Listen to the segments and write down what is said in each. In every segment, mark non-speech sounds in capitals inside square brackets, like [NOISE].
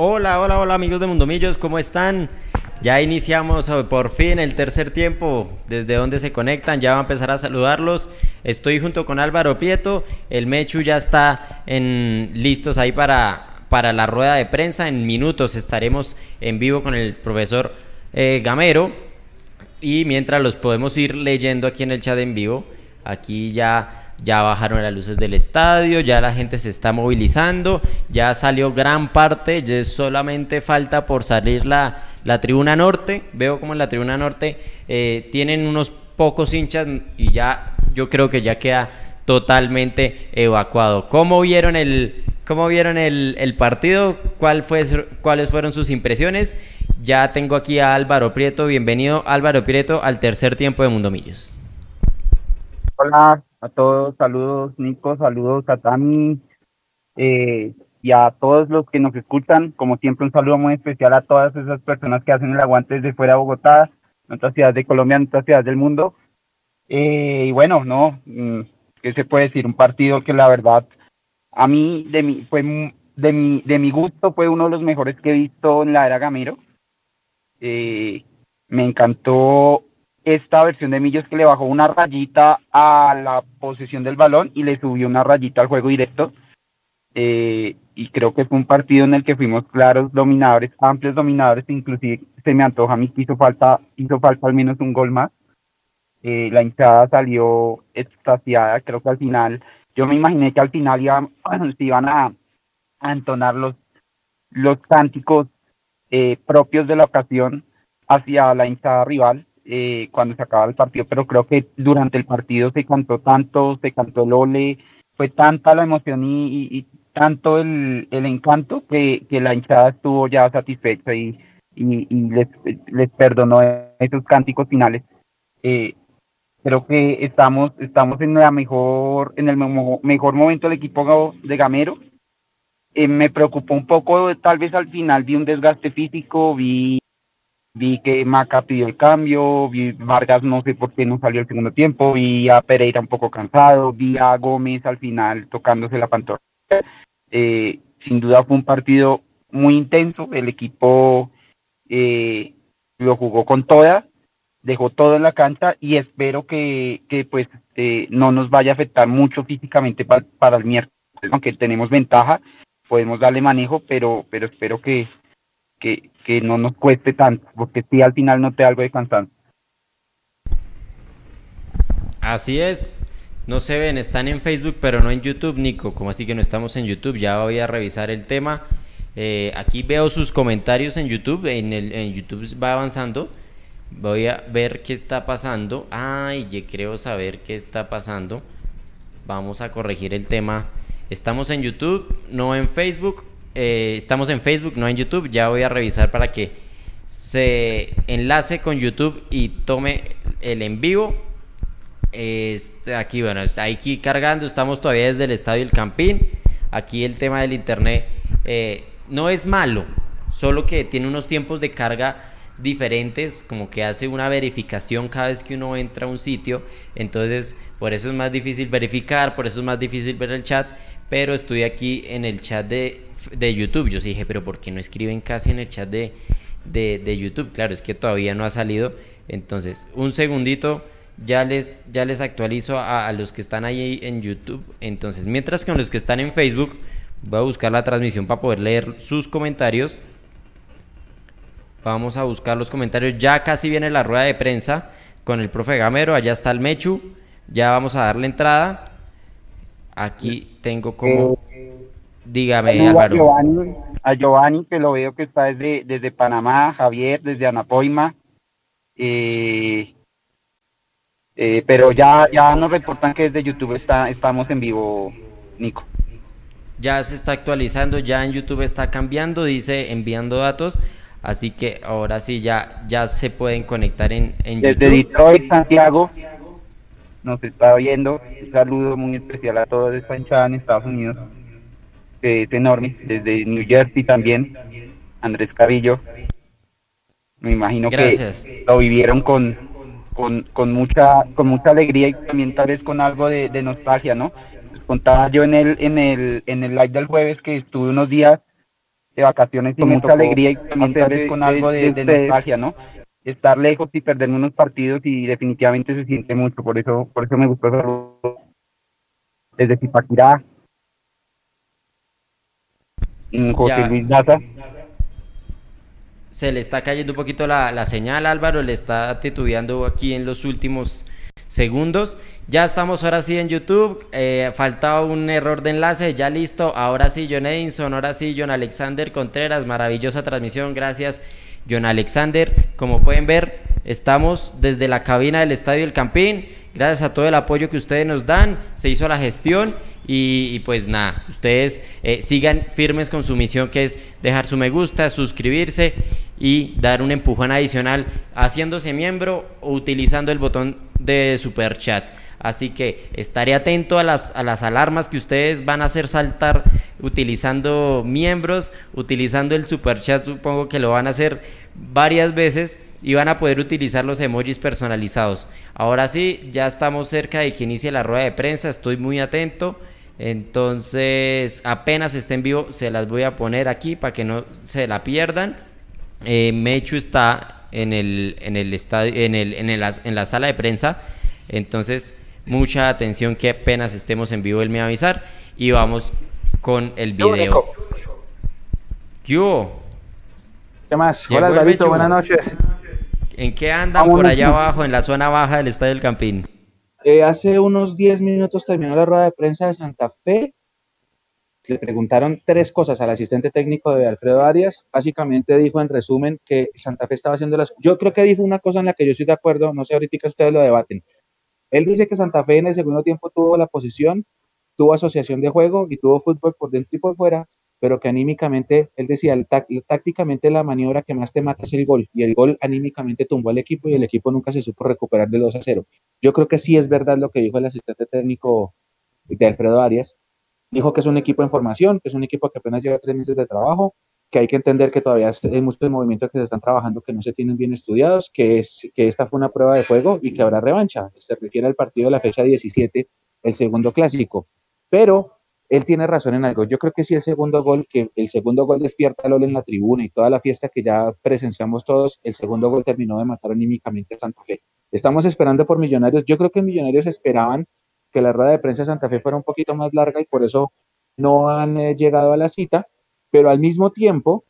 Hola, hola, hola amigos de Mundomillos, ¿cómo están? Ya iniciamos eh, por fin el tercer tiempo, desde donde se conectan, ya va a empezar a saludarlos. Estoy junto con Álvaro Prieto, el Mechu ya está en, listos ahí para, para la rueda de prensa. En minutos estaremos en vivo con el profesor eh, Gamero y mientras los podemos ir leyendo aquí en el chat en vivo, aquí ya ya bajaron las luces del estadio, ya la gente se está movilizando, ya salió gran parte, ya solamente falta por salir la, la tribuna norte, veo como en la tribuna norte eh, tienen unos pocos hinchas y ya yo creo que ya queda totalmente evacuado. ¿Cómo vieron el, cómo vieron el, el partido? ¿Cuál fue, ¿Cuáles fueron sus impresiones? Ya tengo aquí a Álvaro Prieto, bienvenido Álvaro Prieto al tercer tiempo de Mundo Millos. Hola, a todos, saludos Nico, saludos a Tami eh, y a todos los que nos escuchan. Como siempre, un saludo muy especial a todas esas personas que hacen el aguante desde fuera de Bogotá, en otras ciudades de Colombia, en otras ciudades del mundo. Eh, y bueno, no, mm, ¿qué se puede decir? Un partido que la verdad a mí, de mi, fue de mi, de mi gusto, fue uno de los mejores que he visto en la era Gamero. Eh, me encantó esta versión de Millos que le bajó una rayita a la posesión del balón y le subió una rayita al juego directo. Eh, y creo que fue un partido en el que fuimos claros dominadores, amplios dominadores, inclusive se me antoja a mí que hizo falta, hizo falta al menos un gol más. Eh, la hinchada salió extasiada, creo que al final, yo me imaginé que al final iban, [CLEARS THROAT] se iban a, entonar los, los cánticos eh, propios de la ocasión hacia la hinchada rival, eh, cuando se acaba el partido, pero creo que durante el partido se cantó tanto, se cantó el ole, fue tanta la emoción y, tanto el, el encanto que, que, la hinchada estuvo ya satisfecha y, y, les, les perdonó esos cánticos finales. Eh, creo que estamos estamos en la mejor en el mejor momento del equipo de Gamero. Eh, me preocupó un poco, tal vez al final vi un desgaste físico, vi vi que Maca pidió el cambio, vi Vargas no sé por qué no salió el segundo tiempo, vi a Pereira un poco cansado, vi a Gómez al final tocándose la pantorrilla. Eh, sin duda fue un partido muy intenso, el equipo eh, lo jugó con todas, dejó todo en la cancha y espero que, que pues eh, no nos vaya a afectar mucho físicamente para, para el miércoles, aunque tenemos ventaja, podemos darle manejo, pero, pero espero que, que, que no nos cueste tanto, porque si al final no te algo de cansancio. Así es. No se ven, están en Facebook, pero no en YouTube, Nico. Como así que no estamos en YouTube? Ya voy a revisar el tema. Eh, aquí veo sus comentarios en YouTube. En, el, en YouTube va avanzando. Voy a ver qué está pasando. Ay, yo creo saber qué está pasando. Vamos a corregir el tema. Estamos en YouTube, no en Facebook. Eh, estamos en Facebook, no en YouTube. Ya voy a revisar para que se enlace con YouTube y tome el en vivo. Este, aquí, bueno, está aquí cargando. Estamos todavía desde el estadio El Campín. Aquí el tema del internet eh, no es malo, solo que tiene unos tiempos de carga diferentes, como que hace una verificación cada vez que uno entra a un sitio. Entonces, por eso es más difícil verificar, por eso es más difícil ver el chat. Pero estoy aquí en el chat de de YouTube. Yo dije, pero ¿por qué no escriben casi en el chat de, de, YouTube? Claro, es que todavía no ha salido. Entonces, un segundito, ya les, ya les actualizo a, los que están ahí en YouTube. Entonces, mientras que con los que están en Facebook, voy a buscar la transmisión para poder leer sus comentarios. Vamos a buscar los comentarios. Ya casi viene la rueda de prensa con el profe Gamero. Allá está el Mechu. Ya vamos a darle entrada. Aquí tengo como Dígame, Álvaro. A Giovanni, que lo veo que está desde, desde Panamá, Javier, desde Anapoima. Eh, eh, pero ya, ya nos reportan que desde YouTube está, estamos en vivo, Nico. Ya se está actualizando, ya en YouTube está cambiando, dice enviando datos. Así que ahora sí ya, ya se pueden conectar en, en Desde Detroit, Santiago, nos está oyendo. Un saludo muy especial a todos esta hinchada en Estados Unidos es enorme, desde New Jersey también, Andrés Cabillo. Me imagino que lo vivieron con, con, con, mucha con mucha alegría y también tal vez con algo de, nostalgia, ¿no? contaba yo en el en el en el live del jueves que estuve unos días de vacaciones y mucha alegría y también con algo de, de nostalgia, ¿no? Estar lejos y perder unos partidos y definitivamente se siente mucho, por eso por eso me gustó desde Zipaquirá, José Luis Daza. Se le está cayendo un poquito la, la señal, Álvaro, le está titubeando aquí en los últimos segundos. Ya estamos ahora sí en YouTube. Eh, faltaba un error de enlace, ya listo. Ahora sí, John Edinson, ahora sí, John Alexander Contreras. Maravillosa transmisión, gracias, John Alexander. Como pueden ver, estamos desde la cabina del Estadio El Campín. Gracias a todo el apoyo que ustedes nos dan, se hizo la gestión y, pues nada, ustedes eh, sigan firmes con su misión que es dejar su me gusta, suscribirse y dar un empujón adicional haciéndose miembro o utilizando el botón de super chat. Así que estaré atento a las, a las alarmas que ustedes van a hacer saltar utilizando miembros, utilizando el super chat, supongo que lo van a hacer varias veces y van a poder utilizar los emojis personalizados. Ahora sí, ya estamos cerca de que inicie la rueda de prensa, estoy muy atento. Entonces, apenas esté en vivo, se las voy a poner aquí para que no se la pierdan. Eh, Mechu está en el, en el estadio, en, el, en, el, en la sala de prensa. Entonces, mucha atención que apenas estemos en vivo él me va a avisar y vamos con el video. ¿Qué más? Hola Alvarito, buenas noches. ¿En qué andan por allá abajo, en la zona baja del Estadio del Campín? Eh, hace unos 10 minutos terminó la rueda de prensa de Santa Fe. Le preguntaron tres cosas al asistente técnico de Alfredo Arias. Básicamente dijo en resumen que Santa Fe estaba haciendo las... Yo creo que dijo una cosa en la que yo estoy de acuerdo, no sé, ahorita ustedes lo debaten. Él dice que Santa Fe en el segundo tiempo tuvo la posición, tuvo asociación de juego y tuvo fútbol por dentro y por fuera, pero que anímicamente, él decía, tácticamente la maniobra que más te mata es el gol, y el gol anímicamente tumbó al equipo y el equipo nunca se supo recuperar de 2 a 0. Yo creo que sí es verdad lo que dijo el asistente técnico de Alfredo Arias. Dijo que es un equipo en formación, que es un equipo que apenas lleva tres meses de trabajo, que hay que entender que todavía hay muchos movimientos que se están trabajando que no se tienen bien estudiados, que, es, que esta fue una prueba de juego y que habrá revancha. Se refiere al partido de la fecha 17, el segundo clásico. Pero él tiene razón en algo. Yo creo que si el segundo gol, que el segundo gol despierta a LOL en la tribuna y toda la fiesta que ya presenciamos todos, el segundo gol terminó de matar anímicamente a Santa Fe. Estamos esperando por Millonarios. Yo creo que Millonarios esperaban que la rueda de prensa de Santa Fe fuera un poquito más larga y por eso no han eh, llegado a la cita, pero al mismo tiempo,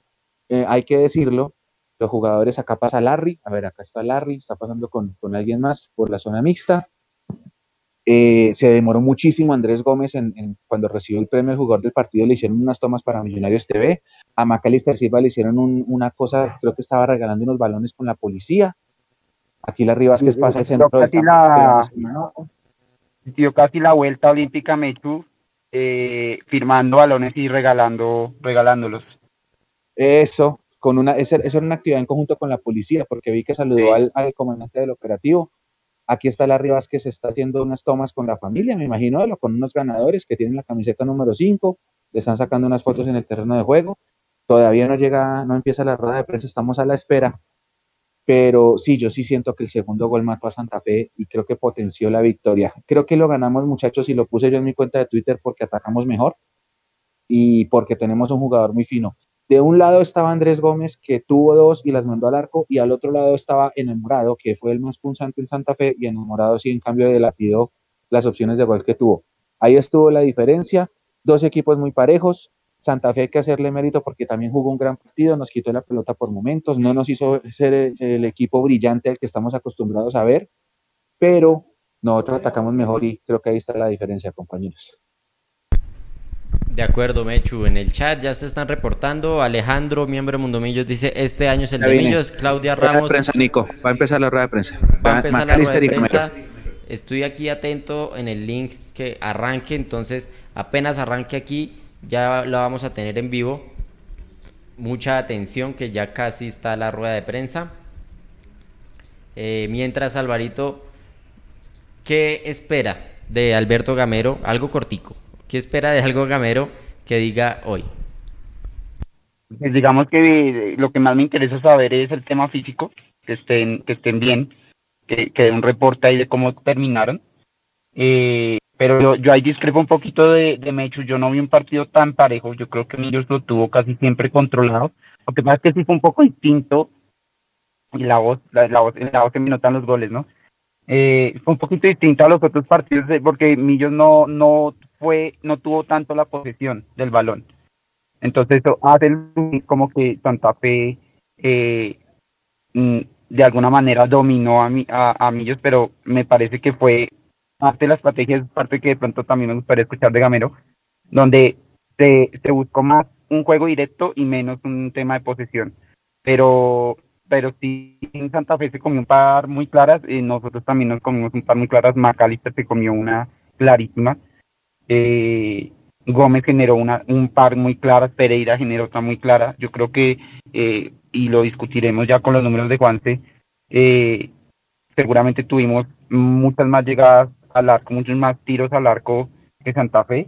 eh, hay que decirlo, los jugadores, acá pasa Larry, a ver, acá está Larry, está pasando con, con alguien más por la zona mixta, eh, se demoró muchísimo Andrés Gómez en, cuando recibió el premio de jugador del partido, le hicieron unas tomas para Millonarios TV. A Macalister Silva le hicieron una cosa, creo que estaba regalando unos balones con la policía. Aquí la Rivas pasa el centro casi la, dio casi la vuelta olímpica Mechu, eh, firmando balones y regalando, regalándolos. Eso, con una, esa, era una actividad en conjunto con la policía, porque vi que saludó al, al comandante del operativo Aquí está Larry Vázquez, está haciendo unas tomas con la familia, me imagino, con unos ganadores que tienen la camiseta número 5, le están sacando unas fotos en el terreno de juego. Todavía no llega, no empieza la rueda de prensa, estamos a la espera. Pero sí, yo sí siento que el segundo gol mató a Santa Fe y creo que potenció la victoria. Creo que lo ganamos, muchachos, y lo puse yo en mi cuenta de Twitter porque atacamos mejor y porque tenemos un jugador muy fino. De un lado estaba Andrés Gómez, que tuvo dos y las mandó al arco, y al otro lado estaba Enamorado, que fue el más punzante en Santa Fe, y Enamorado sí, en cambio, de lapidó las opciones de gol que tuvo. Ahí estuvo la diferencia, dos equipos muy parejos. Santa Fe hay que hacerle mérito porque también jugó un gran partido, nos quitó la pelota por momentos, no nos hizo ser el equipo brillante al que estamos acostumbrados a ver, pero nosotros atacamos mejor y creo que ahí está la diferencia, compañeros. De acuerdo, Mechu. En el chat ya se están reportando. Alejandro, miembro de Mundomillos, dice: Este año es el de Millos. Claudia Ramos. prensa, Nico. Va a empezar la rueda de prensa. Va a empezar la rueda de prensa. Estoy aquí atento en el link que arranque. Entonces, apenas arranque aquí, ya la vamos a tener en vivo. Mucha atención, que ya casi está la rueda de prensa. Eh, mientras, Alvarito, ¿qué espera de Alberto Gamero? Algo cortico. ¿Qué espera de algo gamero que diga hoy? Pues digamos que lo que más me interesa saber es el tema físico, que estén, que estén bien, que, que un reporte ahí de cómo terminaron. Eh, pero yo, yo ahí discrepo un poquito de, de Mechu, yo no vi un partido tan parejo, yo creo que Millos lo tuvo casi siempre controlado, lo que pasa es que sí fue un poco distinto y la voz, la, la voz, la voz que me notan los goles, ¿no? Eh, fue un poquito distinto a los otros partidos porque Millos no, no fue, no tuvo tanto la posesión del balón. Entonces eso hace como que Santa Fe eh, mm, de alguna manera dominó a, a, a Millos, pero me parece que fue parte de la estrategia, es parte que de pronto también me gustaría escuchar de Gamero, donde se, se buscó más un juego directo y menos un tema de posesión. Pero pero sí en Santa Fe se comió un par muy claras, y nosotros también nos comimos un par muy claras, Macalister se comió una clarísima, eh, Gómez generó una, un par muy claras, Pereira generó otra muy clara, yo creo que, eh, y lo discutiremos ya con los números de Juanse, eh, seguramente tuvimos muchas más llegadas al arco, muchos más tiros al arco que Santa Fe,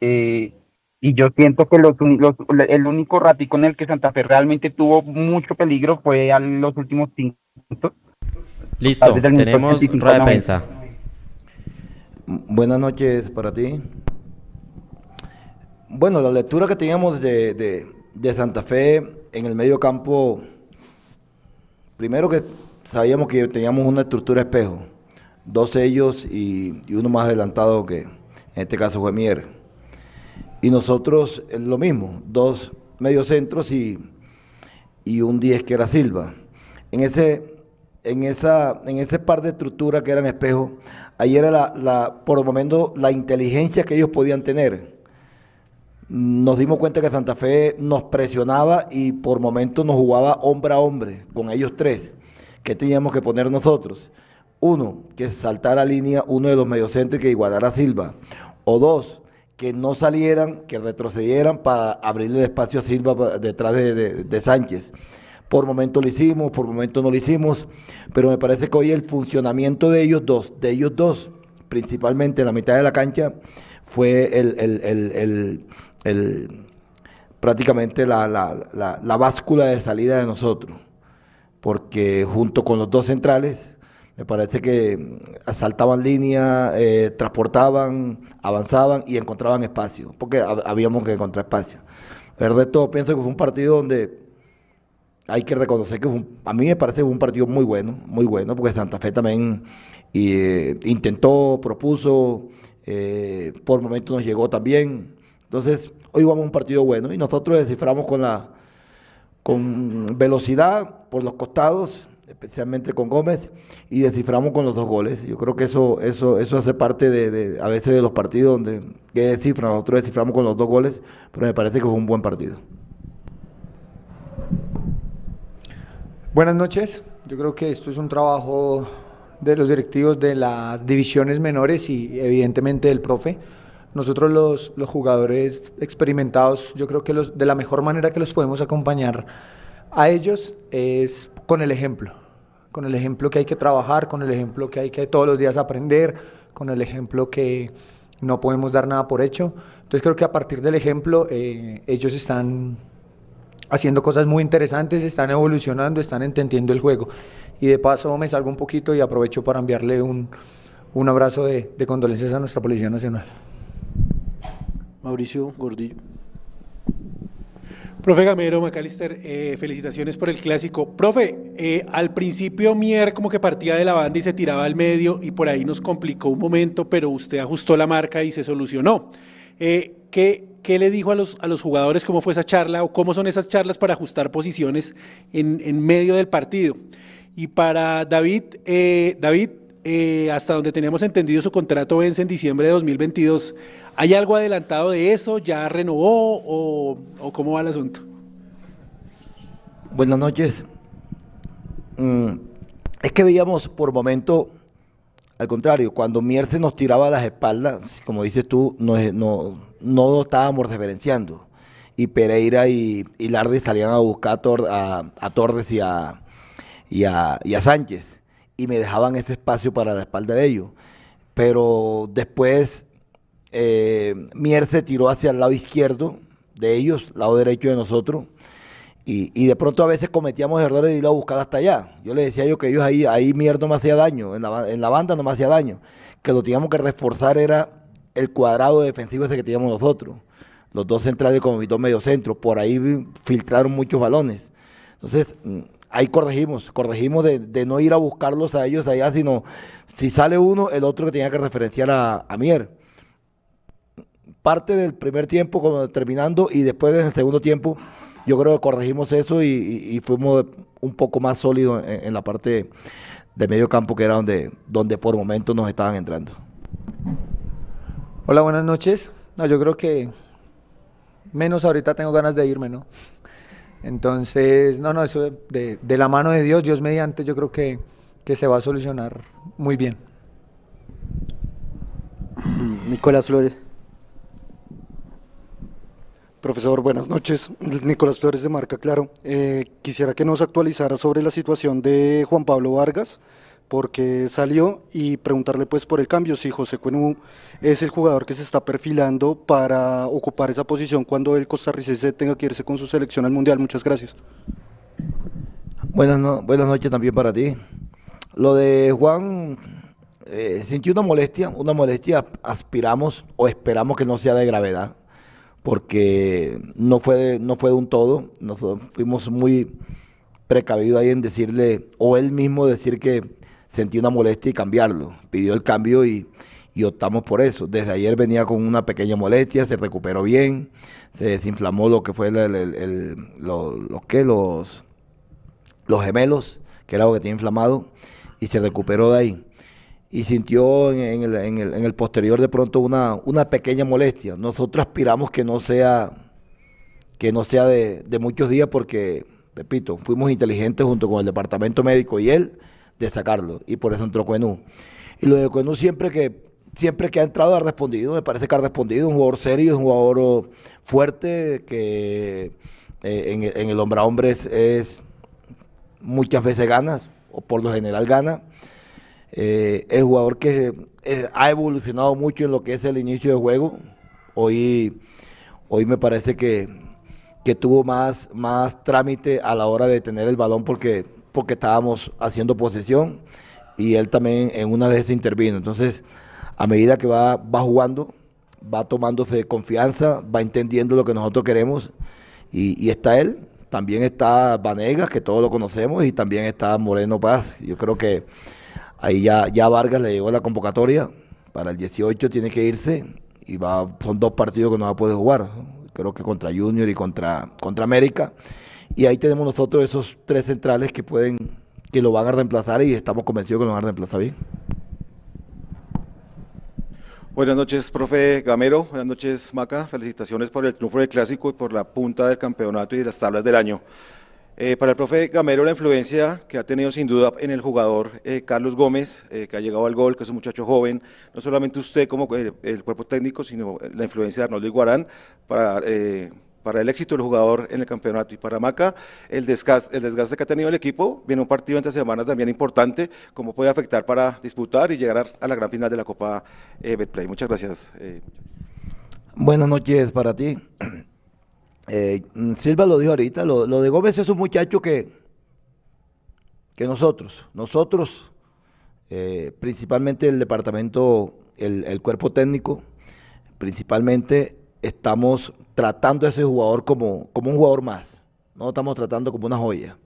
eh, y yo siento que los, los, el único ratico en el que Santa Fe realmente tuvo mucho peligro fue a los últimos cinco minutos. Listo, tenemos rueda de prensa. Buenas noches para ti. Bueno, la lectura que teníamos de, de, Santa Fe en el medio campo, primero que sabíamos que teníamos una estructura espejo, dos ellos y, uno más adelantado que en este caso fue Mier y nosotros lo mismo, dos mediocentros y, y un 10 que era Silva. En ese, en, esa, en ese par de estructuras que eran espejos, ahí era la, por el momento la inteligencia que ellos podían tener. Nos dimos cuenta que Santa Fe nos presionaba y por momentos nos jugaba hombre a hombre con ellos tres. que teníamos que poner nosotros? Uno, que saltara línea uno de los mediocentros y que igualara a Silva. O dos, que no salieran, que retrocedieran para abrirle el espacio a Silva detrás de, Sánchez. Por momento lo hicimos, por momento no lo hicimos, pero me parece que hoy el funcionamiento de ellos dos, de ellos dos, principalmente en la mitad de la cancha, fue el, prácticamente la, la báscula de salida de nosotros, porque junto con los dos centrales, me parece que asaltaban línea, eh, transportaban, avanzaban y encontraban espacio, porque habíamos que encontrar espacio. De todo, pienso que fue un partido donde hay que reconocer que a mí me parece un partido muy bueno, muy bueno, porque Santa Fe también eh, intentó, propuso, eh, por momentos nos llegó también. Entonces, hoy vamos a un partido bueno y nosotros desciframos con la con velocidad por los costados especialmente con Gómez, y desciframos con los dos goles. Yo creo que eso, eso, eso hace parte de, a veces de los partidos donde que descifran, nosotros desciframos con los dos goles, pero me parece que fue un buen partido. Buenas noches. Yo creo que esto es un trabajo de los directivos de las divisiones menores y evidentemente del profe. Nosotros los, los jugadores experimentados, yo creo que los, de la mejor manera que los podemos acompañar a ellos es con el ejemplo con el ejemplo que hay que trabajar, con el ejemplo que hay que todos los días aprender, con el ejemplo que no podemos dar nada por hecho. Entonces creo que a partir del ejemplo eh, ellos están haciendo cosas muy interesantes, están evolucionando, están entendiendo el juego. Y de paso me salgo un poquito y aprovecho para enviarle un, un abrazo de, de condolencias a nuestra Policía Nacional. Mauricio Gordillo. Profe Gamero, Macalister, eh, felicitaciones por el clásico. Profe, eh, al principio Mier como que partía de la banda y se tiraba al medio y por ahí nos complicó un momento, pero usted ajustó la marca y se solucionó. Eh, ¿qué, ¿qué, le dijo a los, a los jugadores? ¿Cómo fue esa charla o cómo son esas charlas para ajustar posiciones en, en medio del partido? Y para David, David, hasta donde teníamos entendido su contrato vence en diciembre de 2022. ¿Hay algo adelantado de eso? ¿Ya renovó o, cómo va el asunto? Buenas noches. Mm, es que veíamos por momento, al contrario, cuando Mier se nos tiraba a las espaldas, como dices tú, no, no, no estábamos referenciando. Y Pereira y, y Lardi salían a buscar a, Torres y a, y a Sánchez. Y me dejaban ese espacio para la espalda de ellos. Pero después eh, Mier se tiró hacia el lado izquierdo de ellos, lado derecho de nosotros, Y, de pronto a veces cometíamos errores de ir a buscar hasta allá. Yo le decía yo que ellos ahí, ahí Mier no me hacía daño, en la, en la banda no me hacía daño. Que lo teníamos que reforzar era el cuadrado defensivo ese que teníamos nosotros. Los dos centrales como mis dos mediocentros. Por ahí filtraron muchos balones. Entonces, mm, ahí corregimos, corregimos de, no ir a buscarlos a ellos allá, sino si sale uno, el otro que tenía que referenciar a, a Mier. Parte del primer tiempo como terminando y después en el segundo tiempo yo creo que corregimos eso y, fuimos un poco más sólidos en, la parte de medio campo que era donde, donde por momentos nos estaban entrando. Hola, buenas noches. No, yo creo que menos ahorita tengo ganas de irme, ¿no? Entonces, no, no, eso de, de la mano de Dios, Dios mediante, yo creo que, que se va a solucionar muy bien. Nicolás Flores. Profesor, buenas noches. Nicolás Flores de Marca Claro. Eh, quisiera que nos actualizara sobre la situación de Juan Pablo Vargas, porque salió y preguntarle pues por el cambio, si José Cuenú es el jugador que se está perfilando para ocupar esa posición cuando el costarricense tenga que irse con su selección al Mundial. Muchas gracias. Buenas, noches también para ti. Lo de Juan, eh, sintió una molestia, una molestia, aspiramos o esperamos que no sea de gravedad porque no fue de, no fue de un todo, nos fuimos muy precavidos ahí en decirle, o él mismo decir que sentía una molestia y cambiarlo, pidió el cambio y, optamos por eso. Desde ayer venía con una pequeña molestia, se recuperó bien, se desinflamó lo que fue el, que los, los gemelos, que era lo que tenía inflamado, y se recuperó de ahí y sintió en, el, en, el, en, el, posterior de pronto una, una pequeña molestia. Nosotros aspiramos que no sea, que no sea de, muchos días porque, repito, fuimos inteligentes junto con el departamento médico y él de sacarlo y por eso entró Cuenú. Y lo de Cuenú siempre que, siempre que ha entrado ha respondido, me parece que ha respondido, un jugador serio, un jugador fuerte que eh, en, en, el hombre a hombre es, es muchas veces ganas, o por lo general gana eh, el jugador que eh, ha evolucionado mucho en lo que es el inicio de juego. Hoy, hoy me parece que, tuvo más, más trámite a la hora de tener el balón porque, porque estábamos haciendo posesión y él también en una vez intervino. Entonces, a medida que va, va jugando, va tomándose confianza, va entendiendo lo que nosotros queremos y, y está él. También está Vanegas, que todos lo conocemos, y también está Moreno Paz. Yo creo que Ahí ya, ya Vargas le llegó la convocatoria. Para el 18 tiene que irse y va, son dos partidos que no va a poder jugar. Creo que contra Junior y contra, contra América. Y ahí tenemos nosotros esos tres centrales que pueden, que lo van a reemplazar y estamos convencidos que lo van a reemplazar bien. Buenas noches, profe Gamero. Buenas noches, Maca. Felicitaciones por el triunfo del clásico y por la punta del campeonato y de las tablas del año. Eh, para el profe Gamero, la influencia que ha tenido sin duda en el jugador eh, Carlos Gómez, eh, que ha llegado al gol, que es un muchacho joven, no solamente usted como el, cuerpo técnico, sino la influencia de Arnoldo Iguarán para, para el éxito del jugador en el campeonato. Y para Maca, el desgaste, el desgaste que ha tenido el equipo, viene un partido entre semanas también importante, cómo puede afectar para disputar y llegar a la gran final de la Copa Betplay. Muchas gracias. Buenas noches para ti. Eh, Silva lo dijo ahorita, lo, de Gómez es un muchacho que, que nosotros, nosotros, eh, principalmente el departamento, el, cuerpo técnico, principalmente estamos tratando a ese jugador como, como un jugador más, no estamos tratando como una joya.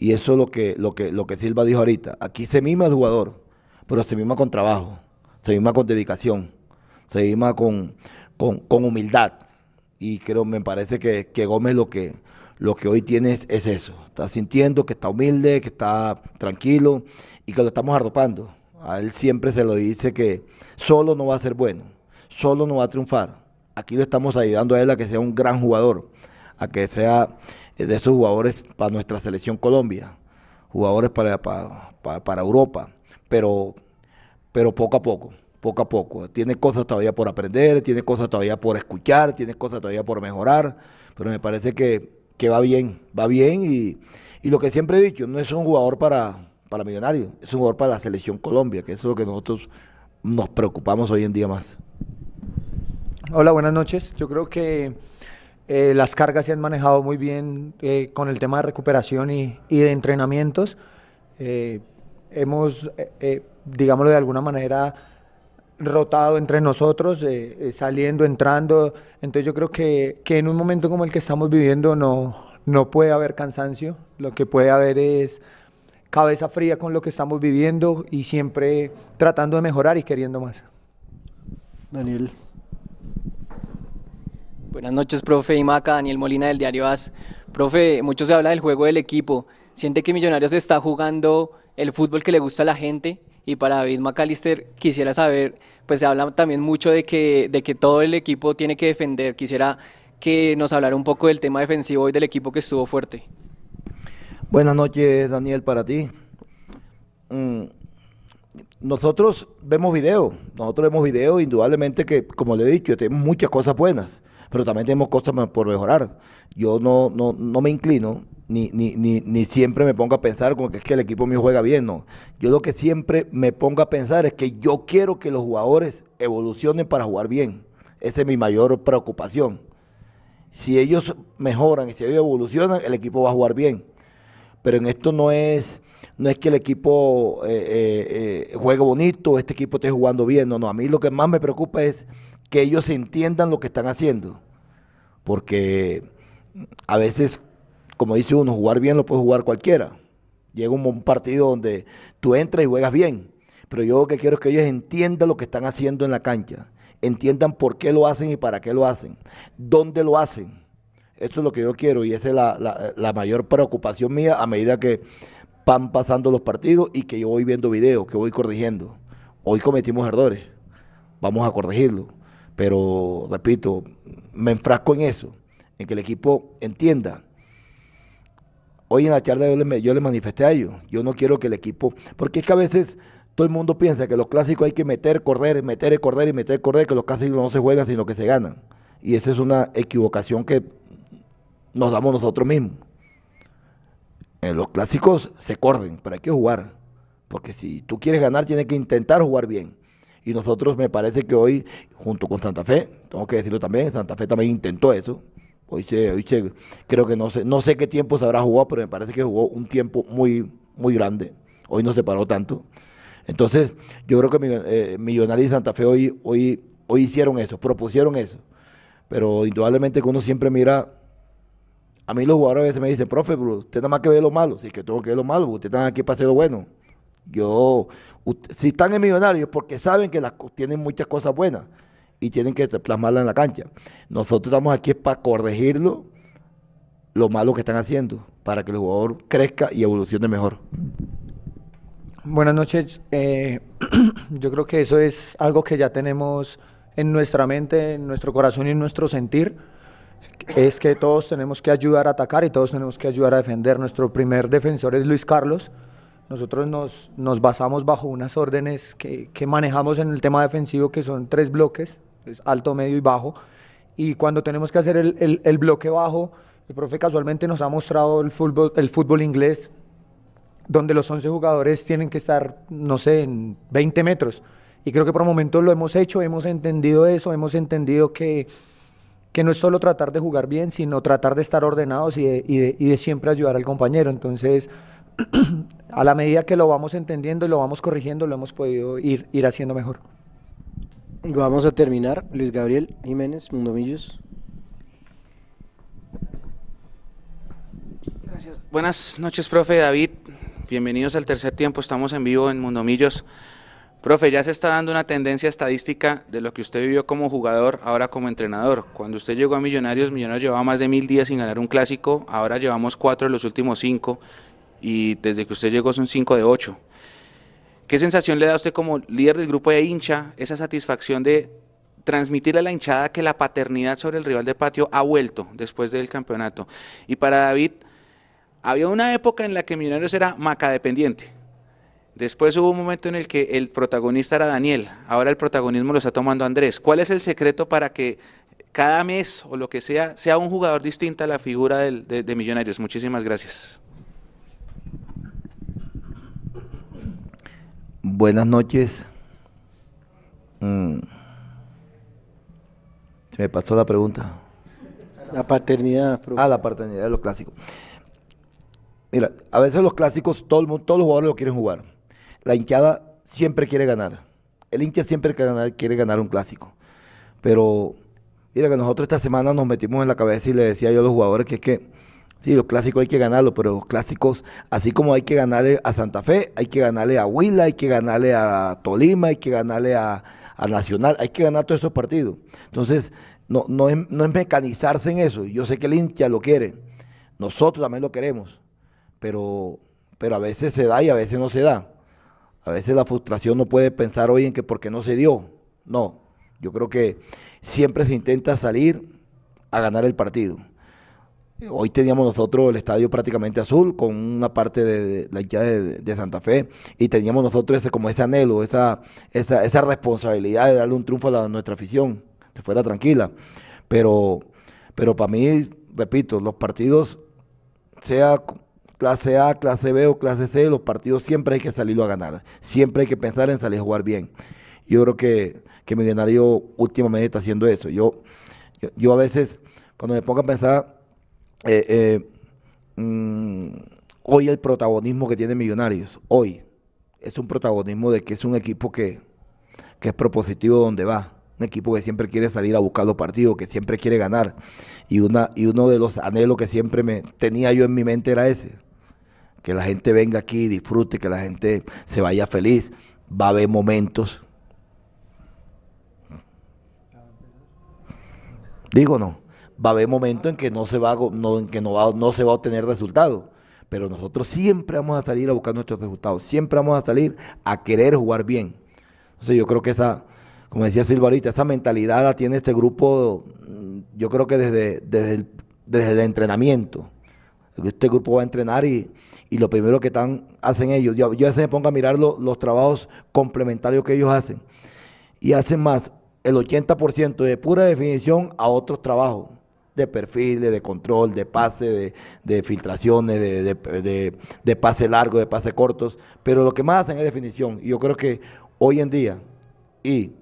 Y eso es lo que, lo que, lo que Silva dijo ahorita. Aquí se mima el jugador, pero se mima con trabajo, se mima con dedicación, se mima con, con, con humildad y creo, me parece que, Gómez lo que, lo que hoy tiene es, eso. Está sintiendo que está humilde, que está tranquilo y que lo estamos arropando. A él siempre se lo dice que solo no va a ser bueno, solo no va a triunfar. Aquí lo estamos ayudando a él a que sea un gran jugador, a que sea de esos jugadores para nuestra selección Colombia, jugadores para, para, para Europa, pero, pero poco a poco poco a poco. Tiene cosas todavía por aprender, tiene cosas todavía por escuchar, tiene cosas todavía por mejorar, pero me parece que, va bien, va bien y, lo que siempre he dicho, no es un jugador para, para millonarios, es un jugador para la selección Colombia, que es lo que nosotros nos preocupamos hoy en día más. Hola, buenas noches. Yo creo que Eh, las cargas se han manejado muy bien eh, con el tema de recuperación y, y de entrenamientos. Eh, hemos, digámoslo de alguna manera, rotado entre nosotros, saliendo, entrando. Entonces yo creo que, que, en un momento como el que estamos viviendo no, no puede haber cansancio. Lo que puede haber es cabeza fría con lo que estamos viviendo y siempre tratando de mejorar y queriendo más. Daniel. Buenas noches, profe Imaca, Daniel Molina del diario AS. Profe, mucho se habla del juego del equipo. ¿Siente que Millonarios está jugando el fútbol que le gusta a la gente? Y para David McAllister quisiera saber, pues se habla también mucho de que, de que todo el equipo tiene que defender. Quisiera que nos hablara un poco del tema defensivo y del equipo que estuvo fuerte. Buenas noches, Daniel, para ti. Mm, nosotros vemos video, nosotros vemos video, indudablemente que, como le he dicho, tenemos muchas cosas buenas pero también tenemos cosas por mejorar. Yo no, no, no me inclino, ni, ni, ni, siempre me pongo a pensar como que es que el equipo mío juega bien, no. Yo lo que siempre me pongo a pensar es que yo quiero que los jugadores evolucionen para jugar bien. Esa es mi mayor preocupación. Si ellos mejoran y si ellos evolucionan, el equipo va a jugar bien. Pero en esto no es, no es que el equipo eh, eh, eh, juegue bonito, este equipo esté jugando bien, no, no. A mí lo que más me preocupa es que ellos entiendan lo que están haciendo. Porque a veces, como dice uno, jugar bien lo puede jugar cualquiera. Llega un, partido donde tú entras y juegas bien. Pero yo lo que quiero es que ellos entiendan lo que están haciendo en la cancha. Entiendan por qué lo hacen y para qué lo hacen. Dónde lo hacen. Eso es lo que yo quiero y esa es la, la mayor preocupación mía a medida que van pasando los partidos y que yo voy viendo videos, que voy corrigiendo. Hoy cometimos errores. Vamos a corregirlo pero, repito, me enfrasco en eso, en que el equipo entienda. Hoy en la charla yo le, manifesté a ellos, yo no quiero que el equipo, porque es que a veces todo el mundo piensa que los clásicos hay que meter, correr, meter, correr y meter, correr, que los clásicos no se juegan sino que se ganan. Y esa es una equivocación que nos damos nosotros mismos. En los clásicos se corren, pero hay que jugar. Porque si tú quieres ganar, tienes que intentar jugar bien. Y nosotros me parece que hoy, junto con Santa Fe, tengo que decirlo también, Santa Fe también intentó eso. Hoy, se, hoy creo que no sé, no sé qué tiempo se habrá jugado, pero me parece que jugó un tiempo muy, muy grande. Hoy no se paró tanto. Entonces, yo creo que eh, Millonarios y Santa Fe hoy, hoy, hoy hicieron eso, propusieron eso. Pero indudablemente que uno siempre mira a mí los jugadores a veces me dicen, profe, usted nada más que ve lo malo. Sí, que tengo que ver lo malo, usted está aquí para hacer lo bueno. Yo, si están en Millonarios, porque saben que tienen muchas cosas buenas y tienen que plasmarlas en la cancha. Nosotros estamos aquí para corregirlo, lo malo que están haciendo, para que el jugador crezca y evolucione mejor. Buenas noches. Eh, [CLEARS THROAT] yo creo que eso es algo que ya tenemos en nuestra mente, en nuestro corazón y en nuestro sentir. Es que todos tenemos que ayudar a atacar y todos tenemos que ayudar a defender. Nuestro primer defensor es Luis Carlos nosotros nos, nos basamos bajo unas órdenes que, que, manejamos en el tema defensivo, que son tres bloques, alto, medio y bajo. Y cuando tenemos que hacer el, el, el, bloque bajo, el profe casualmente nos ha mostrado el fútbol, el fútbol inglés, donde los 11 jugadores tienen que estar, no sé, en 20 metros. Y creo que por momentos lo hemos hecho, hemos entendido eso, hemos entendido que, que no es solo tratar de jugar bien, sino tratar de estar ordenados y de, y de, y de siempre ayudar al compañero. Entonces, [CLEARS THROAT] a la medida que lo vamos entendiendo y lo vamos corrigiendo, lo hemos podido ir, ir haciendo mejor. Vamos a terminar. Luis Gabriel Jiménez, Mundomillos. Gracias. Buenas noches, profe David. Bienvenidos al tercer tiempo. Estamos en vivo en Mundomillos. Profe, ya se está dando una tendencia estadística de lo que usted vivió como jugador, ahora como entrenador. Cuando usted llegó a Millonarios, Millonarios llevaba más de mil días sin ganar un clásico, ahora llevamos cuatro de los últimos cinco y desde que usted llegó son 5 de 8. ¿Qué sensación le da a usted como líder del grupo de hincha esa satisfacción de transmitirle a la hinchada que la paternidad sobre el rival de patio ha vuelto después del campeonato? Y para David, había una época en la que Millonarios era maca dependiente. Después hubo un momento en el que el protagonista era Daniel, ahora el protagonismo lo está tomando Andrés. ¿Cuál es el secreto para que cada mes o lo que sea sea un jugador distinto a la figura de Millonarios? Muchísimas gracias. Buenas noches. Mm. Se me pasó la pregunta. La paternidad. Ah, la paternidad de los clásicos. Mira, a veces los clásicos, todo el mundo, todos los jugadores lo quieren jugar. La hinchada siempre quiere ganar. El hincha siempre quiere ganar, quiere ganar un clásico. Pero, mira que nosotros esta semana nos metimos en la cabeza y le decía yo a los jugadores que es que, sí, los clásicos hay que ganarlos, pero los clásicos, así como hay que ganarle a Santa Fe, hay que ganarle a Huila, hay que ganarle a Tolima, hay que ganarle a, a Nacional, hay que ganar todos esos partidos. Entonces, no, no, es, no es mecanizarse en eso. Yo sé que el hincha lo quiere, nosotros también lo queremos, pero, pero a veces se da y a veces no se da. A veces la frustración no puede pensar hoy en que porque no se dio. No, yo creo que siempre se intenta salir a ganar el partido. Hoy teníamos nosotros el estadio prácticamente azul con una parte de, la hinchada de, Santa Fe y teníamos nosotros ese como ese anhelo, esa, esa, esa responsabilidad de darle un triunfo a, nuestra afición, que fuera tranquila. Pero, pero para mí, repito, los partidos, sea clase A, clase B o clase C, los partidos siempre hay que salirlo a ganar. Siempre hay que pensar en salir a jugar bien. Yo creo que, que Millonario últimamente está haciendo eso. Yo, yo, a veces, cuando me pongo a pensar, eh, eh, mm, hoy el protagonismo que tiene Millonarios, hoy, es un protagonismo de que es un equipo que, que es propositivo donde va. Un equipo que siempre quiere salir a buscar los partidos, que siempre quiere ganar. Y, una, y uno de los anhelos que siempre me tenía yo en mi mente era ese. Que la gente venga aquí, disfrute, que la gente se vaya feliz. Va a haber momentos. Digo no va a haber momentos en que no se va, no, en que no, va, no se va a obtener resultados. Pero nosotros siempre vamos a salir a buscar nuestros resultados, siempre vamos a salir a querer jugar bien. Entonces yo creo que esa, como decía Silva ahorita, esa mentalidad la tiene este grupo, yo creo que desde, desde, el, desde el entrenamiento. Este grupo va a entrenar y, y lo primero que están, hacen ellos, yo, yo a veces me pongo a mirar los trabajos complementarios que ellos hacen. Y hacen más el 80% de pura definición a otros trabajos de perfiles, de control, de pase, de, filtraciones, de, de, pase largo, de pase cortos, pero lo que más hacen es definición. Y yo creo que hoy en día, y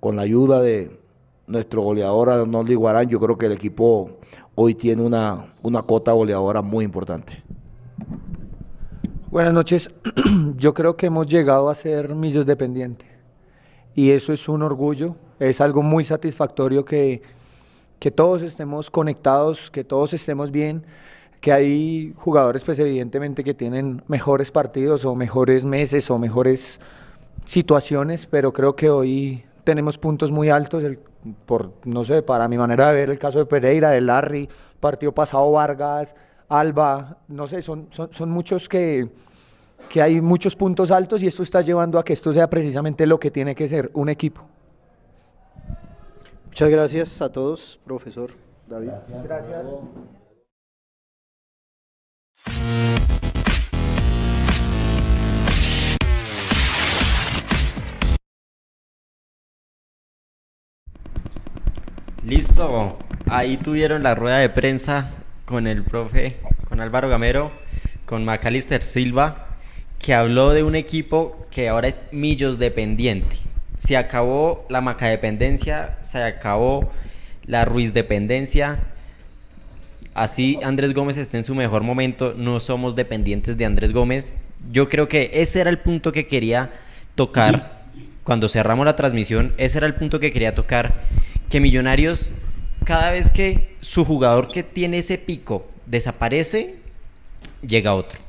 con la ayuda de nuestro goleador Arnoldo Iguarán, yo creo que el equipo hoy tiene una, una cota goleadora muy importante. Buenas noches. [CLEARS THROAT] Yo creo que hemos llegado a ser millos dependientes y eso es un orgullo, es algo muy satisfactorio que que todos estemos conectados, que todos estemos bien, que hay jugadores pues evidentemente que tienen mejores partidos o mejores meses o mejores situaciones, pero creo que hoy tenemos puntos muy altos, por, no sé, para mi manera de ver el caso de Pereira, de Larry, partido pasado Vargas, Alba, no sé, son, son, son muchos que, que hay muchos puntos altos y esto está llevando a que esto sea precisamente lo que tiene que ser un equipo. Muchas gracias a todos, profesor David. Gracias. Listo, ahí tuvieron la rueda de prensa con el profe, con Álvaro Gamero, con Macalister Silva, que habló de un equipo que ahora es Millos dependiente se acabó la macadependencia, se acabó la Ruiz dependencia. Así Andrés Gómez está en su mejor momento, no somos dependientes de Andrés Gómez. Yo creo que ese era el punto que quería tocar cuando cerramos la transmisión, ese era el punto que quería tocar, que Millonarios, cada vez que su jugador que tiene ese pico desaparece, llega otro.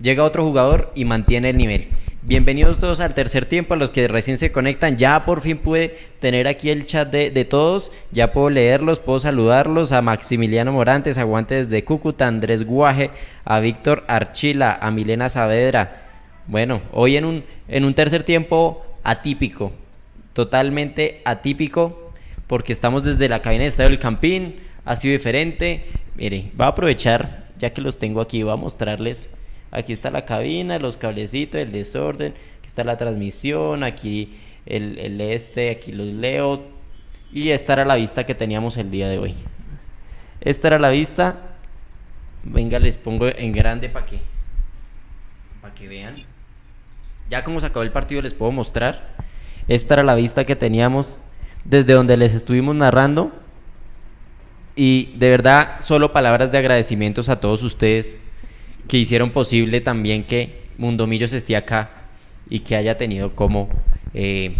Llega otro jugador y mantiene el nivel. Bienvenidos todos al tercer tiempo, a los que recién se conectan. Ya por fin pude tener aquí el chat de, todos, ya puedo leerlos, puedo saludarlos a Maximiliano Morantes, aguante desde Cúcuta, Andrés Guaje, a Víctor Archila, a Milena Saavedra. Bueno, hoy en un, en un tercer tiempo atípico, totalmente atípico, porque estamos desde la cabina de Estadio del Campín, ha sido diferente. Mire, va a aprovechar, ya que los tengo aquí, voy a mostrarles Aquí está la cabina, los cablecitos, el desorden, aquí está la transmisión, aquí el, este, aquí los leo. Y esta era la vista que teníamos el día de hoy. Esta era la vista. Venga, les pongo en grande para que, para que vean. Ya como se acabó el partido les puedo mostrar. Esta era la vista que teníamos desde donde les estuvimos narrando. Y de verdad, solo palabras de agradecimientos a todos ustedes que hicieron posible también que Mundo Millos esté acá y que haya tenido como eh,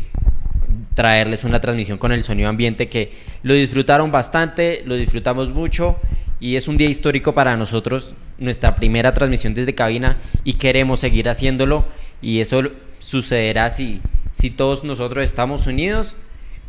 traerles una transmisión con el sonido ambiente que lo disfrutaron bastante, lo disfrutamos mucho y es un día histórico para nosotros, nuestra primera transmisión desde cabina y queremos seguir haciéndolo y eso sucederá si, si todos nosotros estamos unidos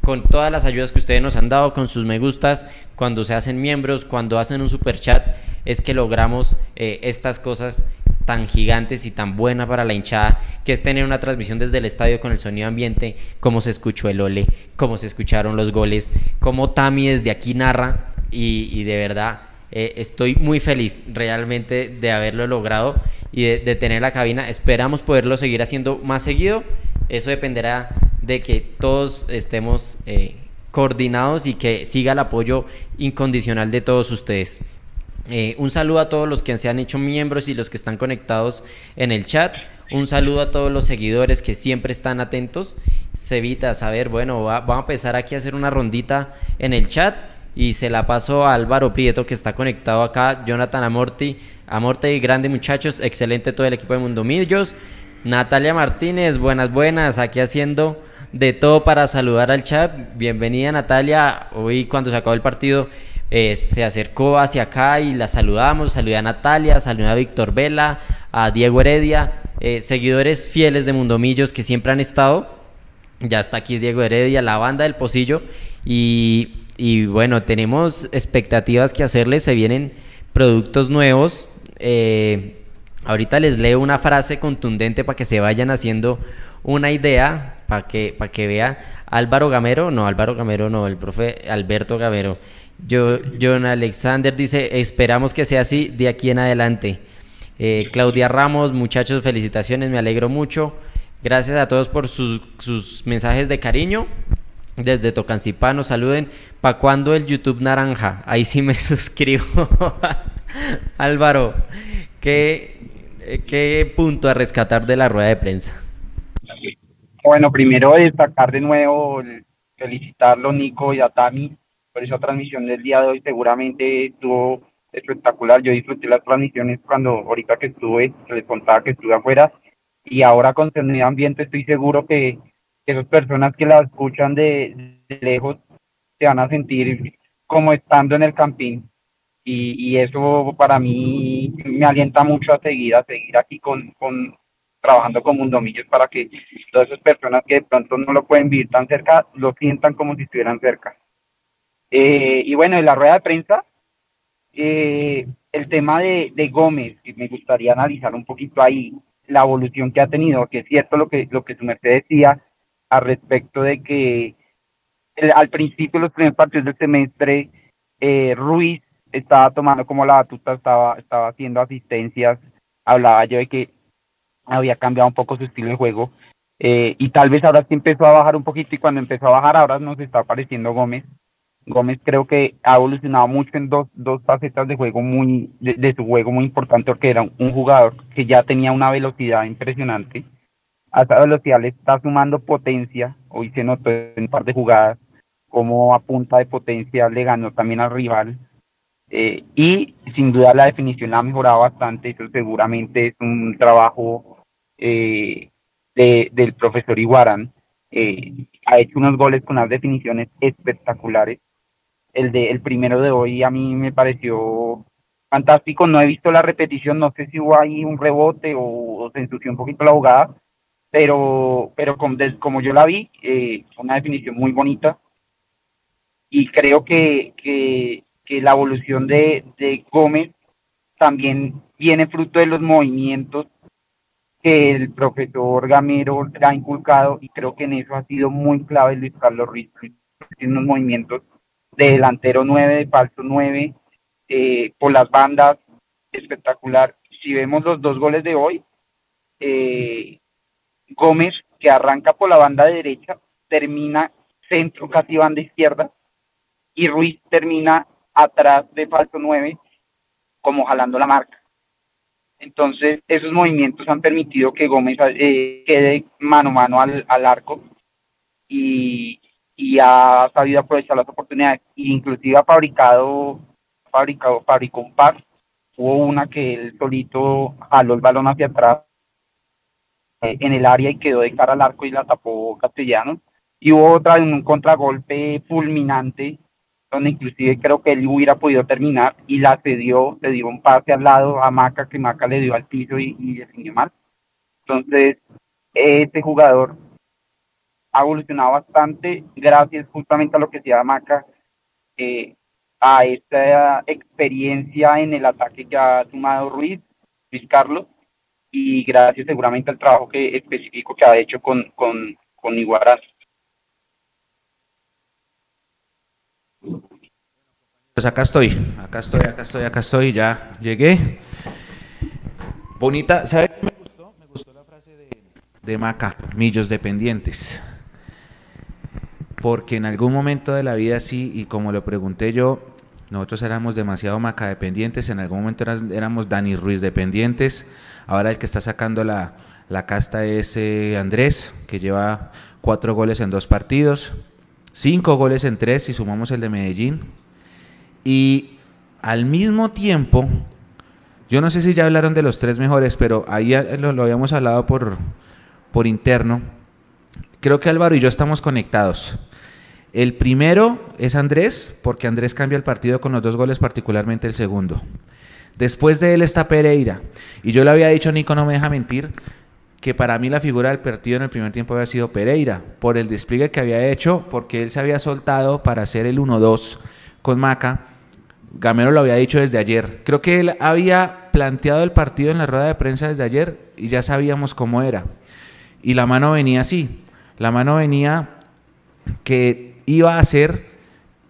con todas las ayudas que ustedes nos han dado, con sus me gustas, cuando se hacen miembros, cuando hacen un super chat, es que logramos eh, estas cosas tan gigantes y tan buenas para la hinchada, que es tener una transmisión desde el estadio con el sonido ambiente, cómo se escuchó el ole, cómo se escucharon los goles, cómo Tami desde aquí narra y, de verdad eh, estoy muy feliz realmente de haberlo logrado y de, tener la cabina. Esperamos poderlo seguir haciendo más seguido. Eso dependerá de que todos estemos eh, coordinados y que siga el apoyo incondicional de todos ustedes. Eh, un saludo a todos los que se han hecho miembros y los que están conectados en el chat. Un saludo a todos los seguidores que siempre están atentos. Se evita saber, bueno, vamos a empezar aquí a hacer una rondita en el chat y se la paso a Álvaro Prieto que está conectado acá, Jonathan Amorti, Amorte grande muchachos, excelente todo el equipo de Mundo Millos. Natalia Martínez, buenas, buenas, aquí haciendo de todo para saludar al chat. Bienvenida Natalia, hoy cuando se acabó el partido eh, se acercó hacia acá y la saludamos, saludé a Natalia, saludé a Víctor Vela, a Diego Heredia, eh, seguidores fieles de Mundomillos que siempre han estado. Ya está aquí Diego Heredia, la banda del Pocillo. Y, bueno, tenemos expectativas que hacerles, se vienen productos nuevos. Eh, ahorita les leo una frase contundente para que se vayan haciendo una idea, para que, para que vean. Álvaro Gamero, no, Álvaro Gamero no, el profe Alberto Gamero. Yo, John Alexander dice, esperamos que sea así de aquí en adelante. Eh, Claudia Ramos, muchachos, felicitaciones, me alegro mucho. Gracias a todos por sus, sus mensajes de cariño. Desde Tocancipá nos saluden. ¿Para cuándo el YouTube naranja? Ahí sí me [LAUGHS] suscribo. Álvaro, ¿qué, ¿qué punto a rescatar de la rueda de prensa? Bueno, primero destacar de nuevo, felicitarlo Nico y a Tami por esa transmisión del día de hoy. Seguramente estuvo espectacular. Yo disfruté las transmisiones cuando ahorita que estuve, les contaba que estuve afuera. Y ahora con sonido ambiente estoy seguro que, esas personas que la escuchan de, lejos se van a sentir como estando en el campín. Y, y eso para mí me alienta mucho a seguir, a seguir aquí con, con trabajando con Mundomillos para que todas esas personas que de pronto no lo pueden vivir tan cerca lo sientan como si estuvieran cerca. Eh, y bueno, en la rueda de prensa, eh, el tema de, de Gómez, que me gustaría analizar un poquito ahí, la evolución que ha tenido, que es cierto lo que, lo que su merced decía al respecto de que al principio, los primeros partidos del semestre, eh, Ruiz estaba tomando como la batuta, estaba, estaba haciendo asistencias, hablaba yo de que había cambiado un poco su estilo de juego, y tal vez ahora sí empezó a bajar un poquito, y cuando empezó a bajar ahora nos está apareciendo Gómez, Gómez creo que ha evolucionado mucho en dos, dos facetas de juego muy, de, su juego muy importante, porque era un jugador que ya tenía una velocidad impresionante. A esa velocidad le está sumando potencia. Hoy se notó en un par de jugadas como a punta de potencia le ganó también al rival. Eh, y sin duda la definición ha mejorado bastante. Eso seguramente es un trabajo eh, de, del profesor Iguarán. Eh, ha hecho unos goles con unas definiciones espectaculares el de el primero de hoy a mí me pareció fantástico. No he visto la repetición, no sé si hubo ahí un rebote o, se ensució un poquito la jugada, pero, pero como, como yo la vi, eh, una definición muy bonita. Y creo que, que, que la evolución de, de Gómez también viene fruto de los movimientos que el profesor Gamero ha inculcado y creo que en eso ha sido muy clave Luis Carlos Ruiz, en unos movimientos de delantero 9, de falso 9, eh, por las bandas, espectacular. Si vemos los dos goles de hoy, eh, Gómez, que arranca por la banda derecha, termina centro, casi banda izquierda, y Ruiz termina atrás de falso 9, como jalando la marca. Entonces, esos movimientos han permitido que Gómez eh, quede mano a mano al, al arco y, y ha sabido aprovechar las oportunidades. Inclusive ha fabricado, fabricado, fabricó un par. Hubo una que él solito jaló el balón hacia atrás eh, en el área y quedó de cara al arco y la tapó Castellano. Y hubo otra en un contragolpe fulminante, inclusive creo que él hubiera podido terminar y la cedió, le dio un pase al lado a Maca, que Maca le dio al piso y, y definió mal. Entonces, este jugador ha evolucionado bastante gracias justamente a lo que se Maca, eh, a esta experiencia en el ataque que ha sumado Ruiz, Luis Carlos, y gracias seguramente al trabajo que específico que ha hecho con, con, con Iguaraz. Pues acá estoy, acá estoy, acá estoy, acá estoy, ya llegué. Bonita, ¿sabes qué me gustó? Me gustó la frase de, Maca, millos dependientes porque en algún momento de la vida sí, y como lo pregunté yo, nosotros éramos demasiado Maca dependientes, en algún momento éramos Dani Ruiz dependientes, ahora el que está sacando la, casta es eh, Andrés, que lleva cuatro goles en dos partidos, cinco goles en tres si sumamos el de Medellín, y al mismo tiempo, yo no sé si ya hablaron de los tres mejores, pero ahí lo, lo habíamos hablado por, por interno, creo que Álvaro y yo estamos conectados. El primero es Andrés, porque Andrés cambia el partido con los dos goles, particularmente el segundo. Después de él está Pereira. Y yo le había dicho, Nico no me deja mentir, que para mí la figura del partido en el primer tiempo había sido Pereira, por el despliegue que había hecho, porque él se había soltado para hacer el 1-2 con Maca. Gamero lo había dicho desde ayer. Creo que él había planteado el partido en la rueda de prensa desde ayer y ya sabíamos cómo era. Y la mano venía así. La mano venía que iba a ser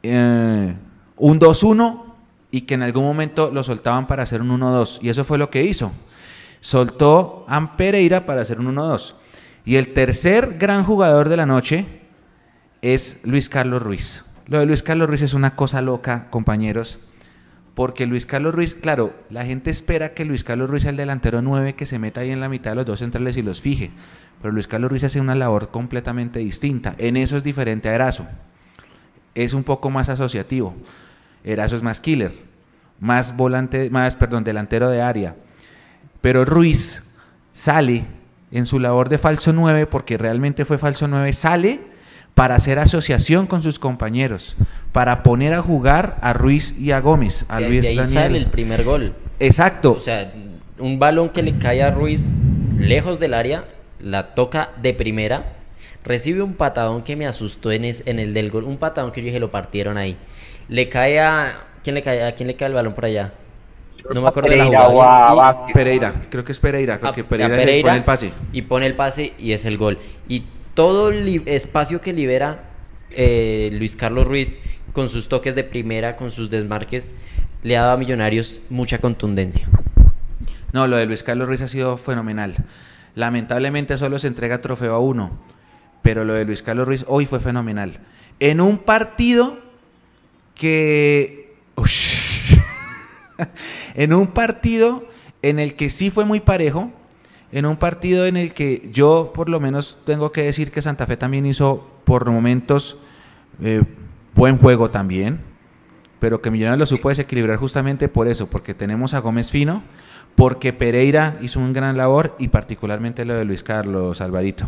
eh, un 2-1 y que en algún momento lo soltaban para hacer un 1-2. Y eso fue lo que hizo. Soltó a Pereira para hacer un 1-2. Y el tercer gran jugador de la noche es Luis Carlos Ruiz. Lo de Luis Carlos Ruiz es una cosa loca, compañeros, porque Luis Carlos Ruiz, claro, la gente espera que Luis Carlos Ruiz sea el delantero 9 que se meta ahí en la mitad de los dos centrales y los fije. Pero Luis Carlos Ruiz hace una labor completamente distinta. En eso es diferente a Erazo. Es un poco más asociativo. Erazo es más killer, más volante, más, perdón, delantero de área. Pero Ruiz sale en su labor de falso 9, porque realmente fue falso 9, sale para hacer asociación con sus compañeros, para poner a jugar a Ruiz y a Gómez, a Luis ahí sale el primer gol. Exacto. O sea, un balón que le cae a Ruiz lejos del área la toca de primera, recibe un patadón que me asustó en, en el del gol, un patadón que yo dije lo partieron ahí. Le cae a ¿quién le cae a quién le cae el balón por allá? No me acuerdo de la jugada. Pereira, creo que es Pereira, creo que Pereira, pone el pase. Y pone el pase y es el gol. Y todo el espacio que libera eh, Luis Carlos Ruiz con sus toques de primera, con sus desmarques, le ha dado a Millonarios mucha contundencia. No, lo de Luis Carlos Ruiz ha sido fenomenal. Lamentablemente solo se entrega trofeo a uno, pero lo de Luis Carlos Ruiz hoy fue fenomenal. En un partido que... [LAUGHS] en un partido en el que sí fue muy parejo, en un partido en el que yo por lo menos tengo que decir que Santa Fe también hizo por momentos eh, buen juego también, pero que Millonarios lo supo desequilibrar justamente por eso, porque tenemos a Gómez Fino, porque Pereira hizo un gran labor y particularmente lo de Luis Carlos Alvarito.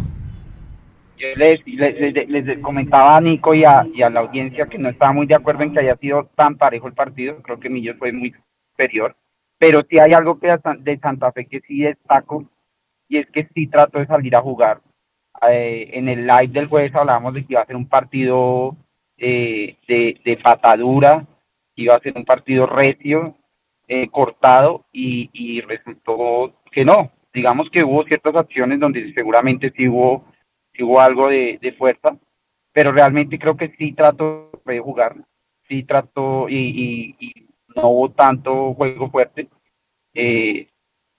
Yo les, comentaba a Nico y a, la audiencia que no estaba muy de acuerdo en que haya sido tan parejo el partido, creo que Millos fue muy superior, pero sí hay algo que de Santa Fe que sí destaco y es que sí trato de salir a jugar. Eh, en el live del jueves hablábamos de que iba a ser un partido eh, de, de patadura, iba a ser un partido recio, eh, cortado y, resultó que no. Digamos que hubo ciertas acciones donde seguramente sí hubo, hubo algo de, fuerza, pero realmente creo que sí trató de jugar, sí trató y, no hubo tanto juego fuerte, eh,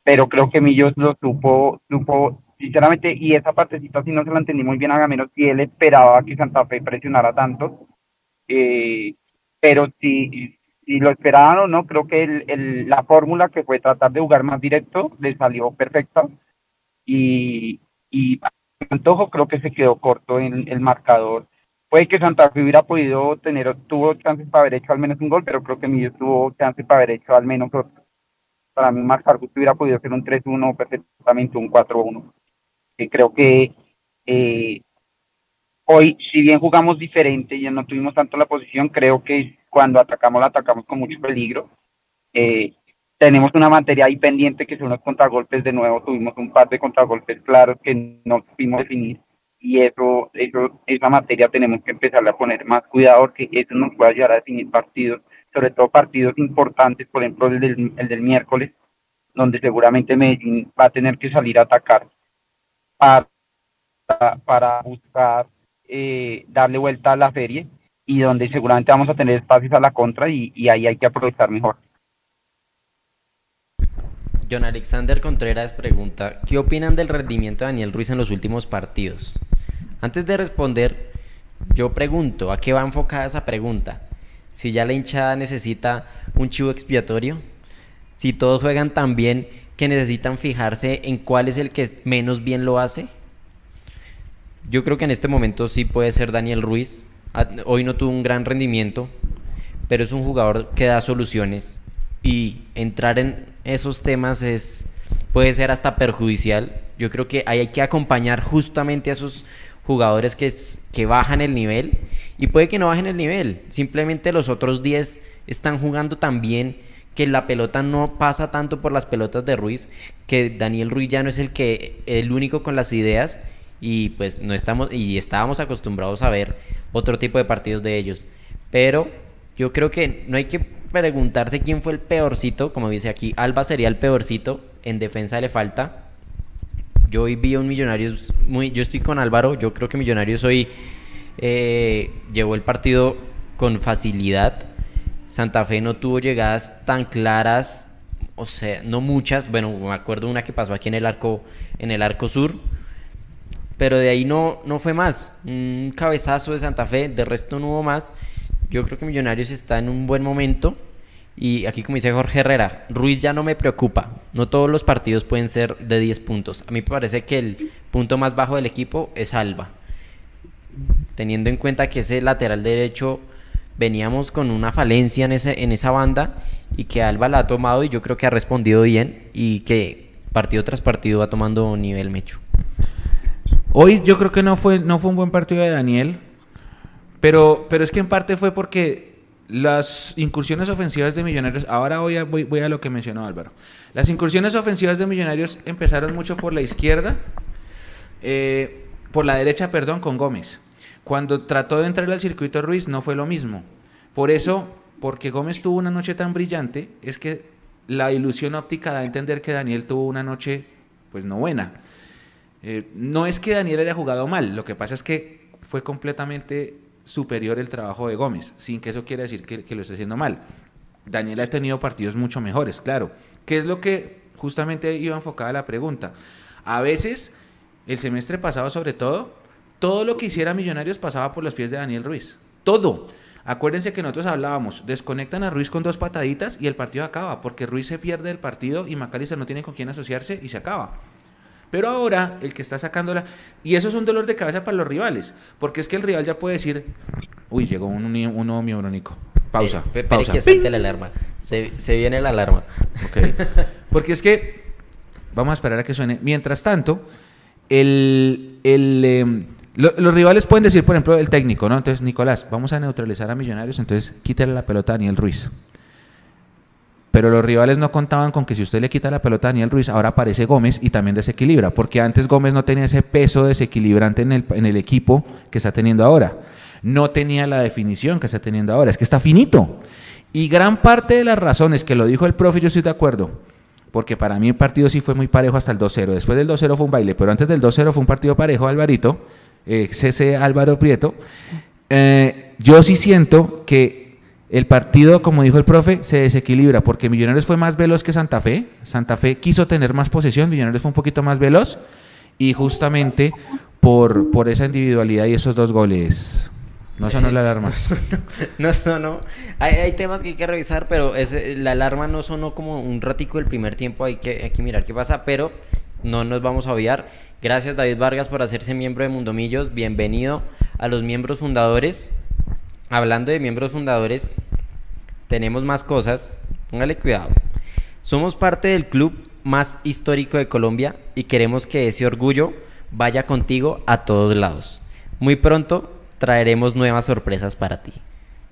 pero creo que Millos lo supo, supo sinceramente, y esa partecita sí no se la entendí muy bien a Gamero, si él esperaba que Santa Fe presionara tanto, eh, pero sí, si lo esperaban o no, creo que el, la fórmula que fue tratar de jugar más directo le salió perfecta y, y antojo creo que se quedó corto en el marcador puede que Santa Fe hubiera podido tener, tuvo chances para haber hecho al menos un gol, pero creo que Millos tuvo chances para haber hecho al menos otro. Para mí, Max Argus hubiera podido ser un 3-1 perfectamente, un 4-1. Y creo que eh, hoy, si bien jugamos diferente y no tuvimos tanto la posición, creo que cuando atacamos, la atacamos con mucho peligro. Eh, tenemos una materia ahí pendiente que son los contragolpes de nuevo, tuvimos un par de contragolpes claros que no pudimos definir y eso, eso, esa materia tenemos que empezar a poner más cuidado porque eso nos puede ayudar a definir partidos, sobre todo partidos importantes, por ejemplo el del, el del miércoles, donde seguramente Medellín va a tener que salir a atacar para, para buscar eh, darle vuelta a la serie y donde seguramente vamos a tener espacios a la contra y, y ahí hay que aprovechar mejor. John Alexander Contreras pregunta, ¿qué opinan del rendimiento de Daniel Ruiz en los últimos partidos? Antes de responder, yo pregunto, ¿a qué va enfocada esa pregunta? Si ya la hinchada necesita un chivo expiatorio, si todos juegan tan bien que necesitan fijarse en cuál es el que menos bien lo hace. Yo creo que en este momento sí puede ser Daniel Ruiz. Hoy no tuvo un gran rendimiento, pero es un jugador que da soluciones y entrar en esos temas es puede ser hasta perjudicial. Yo creo que hay que acompañar justamente a esos jugadores que, bajan el nivel y puede que no bajen el nivel, simplemente los otros 10 están jugando tan bien que la pelota no pasa tanto por las pelotas de Ruiz, que Daniel Ruiz ya no es el que el único con las ideas y pues no estamos y estábamos acostumbrados a ver otro tipo de partidos de ellos, pero yo creo que no hay que preguntarse quién fue el peorcito, como dice aquí, Alba sería el peorcito, en defensa le falta. Yo hoy vi a un Millonarios muy, yo estoy con Álvaro, yo creo que Millonarios hoy eh, llevó el partido con facilidad. Santa Fe no tuvo llegadas tan claras, o sea, no muchas. Bueno, me acuerdo una que pasó aquí en el arco, en el arco sur, pero de ahí no, no fue más. Un cabezazo de Santa Fe, de resto no hubo más. Yo creo que Millonarios está en un buen momento. Y aquí, como dice Jorge Herrera, Ruiz ya no me preocupa. No todos los partidos pueden ser de 10 puntos. A mí me parece que el punto más bajo del equipo es Alba. Teniendo en cuenta que ese lateral derecho veníamos con una falencia en, ese, en esa banda y que Alba la ha tomado y yo creo que ha respondido bien y que partido tras partido va tomando nivel mecho. Hoy yo creo que no fue, no fue un buen partido de Daniel. Pero, pero es que en parte fue porque las incursiones ofensivas de Millonarios, ahora voy a, voy, a lo que mencionó Álvaro, las incursiones ofensivas de Millonarios empezaron mucho por la izquierda, eh, por la derecha, perdón, con Gómez. Cuando trató de entrar al circuito Ruiz no fue lo mismo. Por eso, porque Gómez tuvo una noche tan brillante, es que la ilusión óptica da a entender que Daniel tuvo una noche, pues no buena. Eh, no es que Daniel haya jugado mal, lo que pasa es que fue completamente superior el trabajo de Gómez, sin que eso quiera decir que, lo esté haciendo mal. Daniel ha tenido partidos mucho mejores, claro. ¿Qué es lo que justamente iba enfocada la pregunta? A veces, el semestre pasado sobre todo, todo lo que hiciera Millonarios pasaba por los pies de Daniel Ruiz. Todo. Acuérdense que nosotros hablábamos, desconectan a Ruiz con dos pataditas y el partido acaba, porque Ruiz se pierde el partido y Macalister no tiene con quién asociarse y se acaba. Pero ahora el que está sacándola, y eso es un dolor de cabeza para los rivales, porque es que el rival ya puede decir, uy, llegó un, un nuevo miembro, Nico. Pausa. Eh, pausa. que la alarma. Se, viene la alarma. Ok. Porque es que, vamos a esperar a que suene. Mientras tanto, el, el em, los rivales pueden decir, por ejemplo, el técnico, ¿no? Entonces, Nicolás, vamos a neutralizar a Millonarios, entonces quítale la pelota a Daniel Ruiz. Pero los rivales no contaban con que si usted le quita la pelota a Daniel Ruiz, ahora aparece Gómez y también desequilibra, porque antes Gómez no tenía ese peso desequilibrante en el, en el equipo que está teniendo ahora. No tenía la definición que está teniendo ahora, es que está finito. Y gran parte de las razones que lo dijo el profe, yo estoy de acuerdo, porque para mí el partido sí fue muy parejo hasta el 2-0. Después del 2-0 fue un baile, pero antes del 2-0 fue un partido parejo, Alvarito, eh, CC Álvaro Prieto. Eh, yo sí siento que el partido, como dijo el profe, se desequilibra porque Millonarios fue más veloz que Santa Fe. Santa Fe quiso tener más posesión, Millonarios fue un poquito más veloz y justamente por, por esa individualidad y esos dos goles. No sonó la alarma. [LAUGHS] No sonó. Hay, hay, temas que hay que revisar, pero es, la alarma no sonó como un ratico del primer tiempo. Hay que, hay que mirar qué pasa, pero no nos vamos a obviar. Gracias David Vargas por hacerse miembro de Mundomillos. Bienvenido a los miembros fundadores. Hablando de miembros fundadores, tenemos más cosas. Póngale cuidado. Somos parte del club más histórico de Colombia y queremos que ese orgullo vaya contigo a todos lados. Muy pronto traeremos nuevas sorpresas para ti.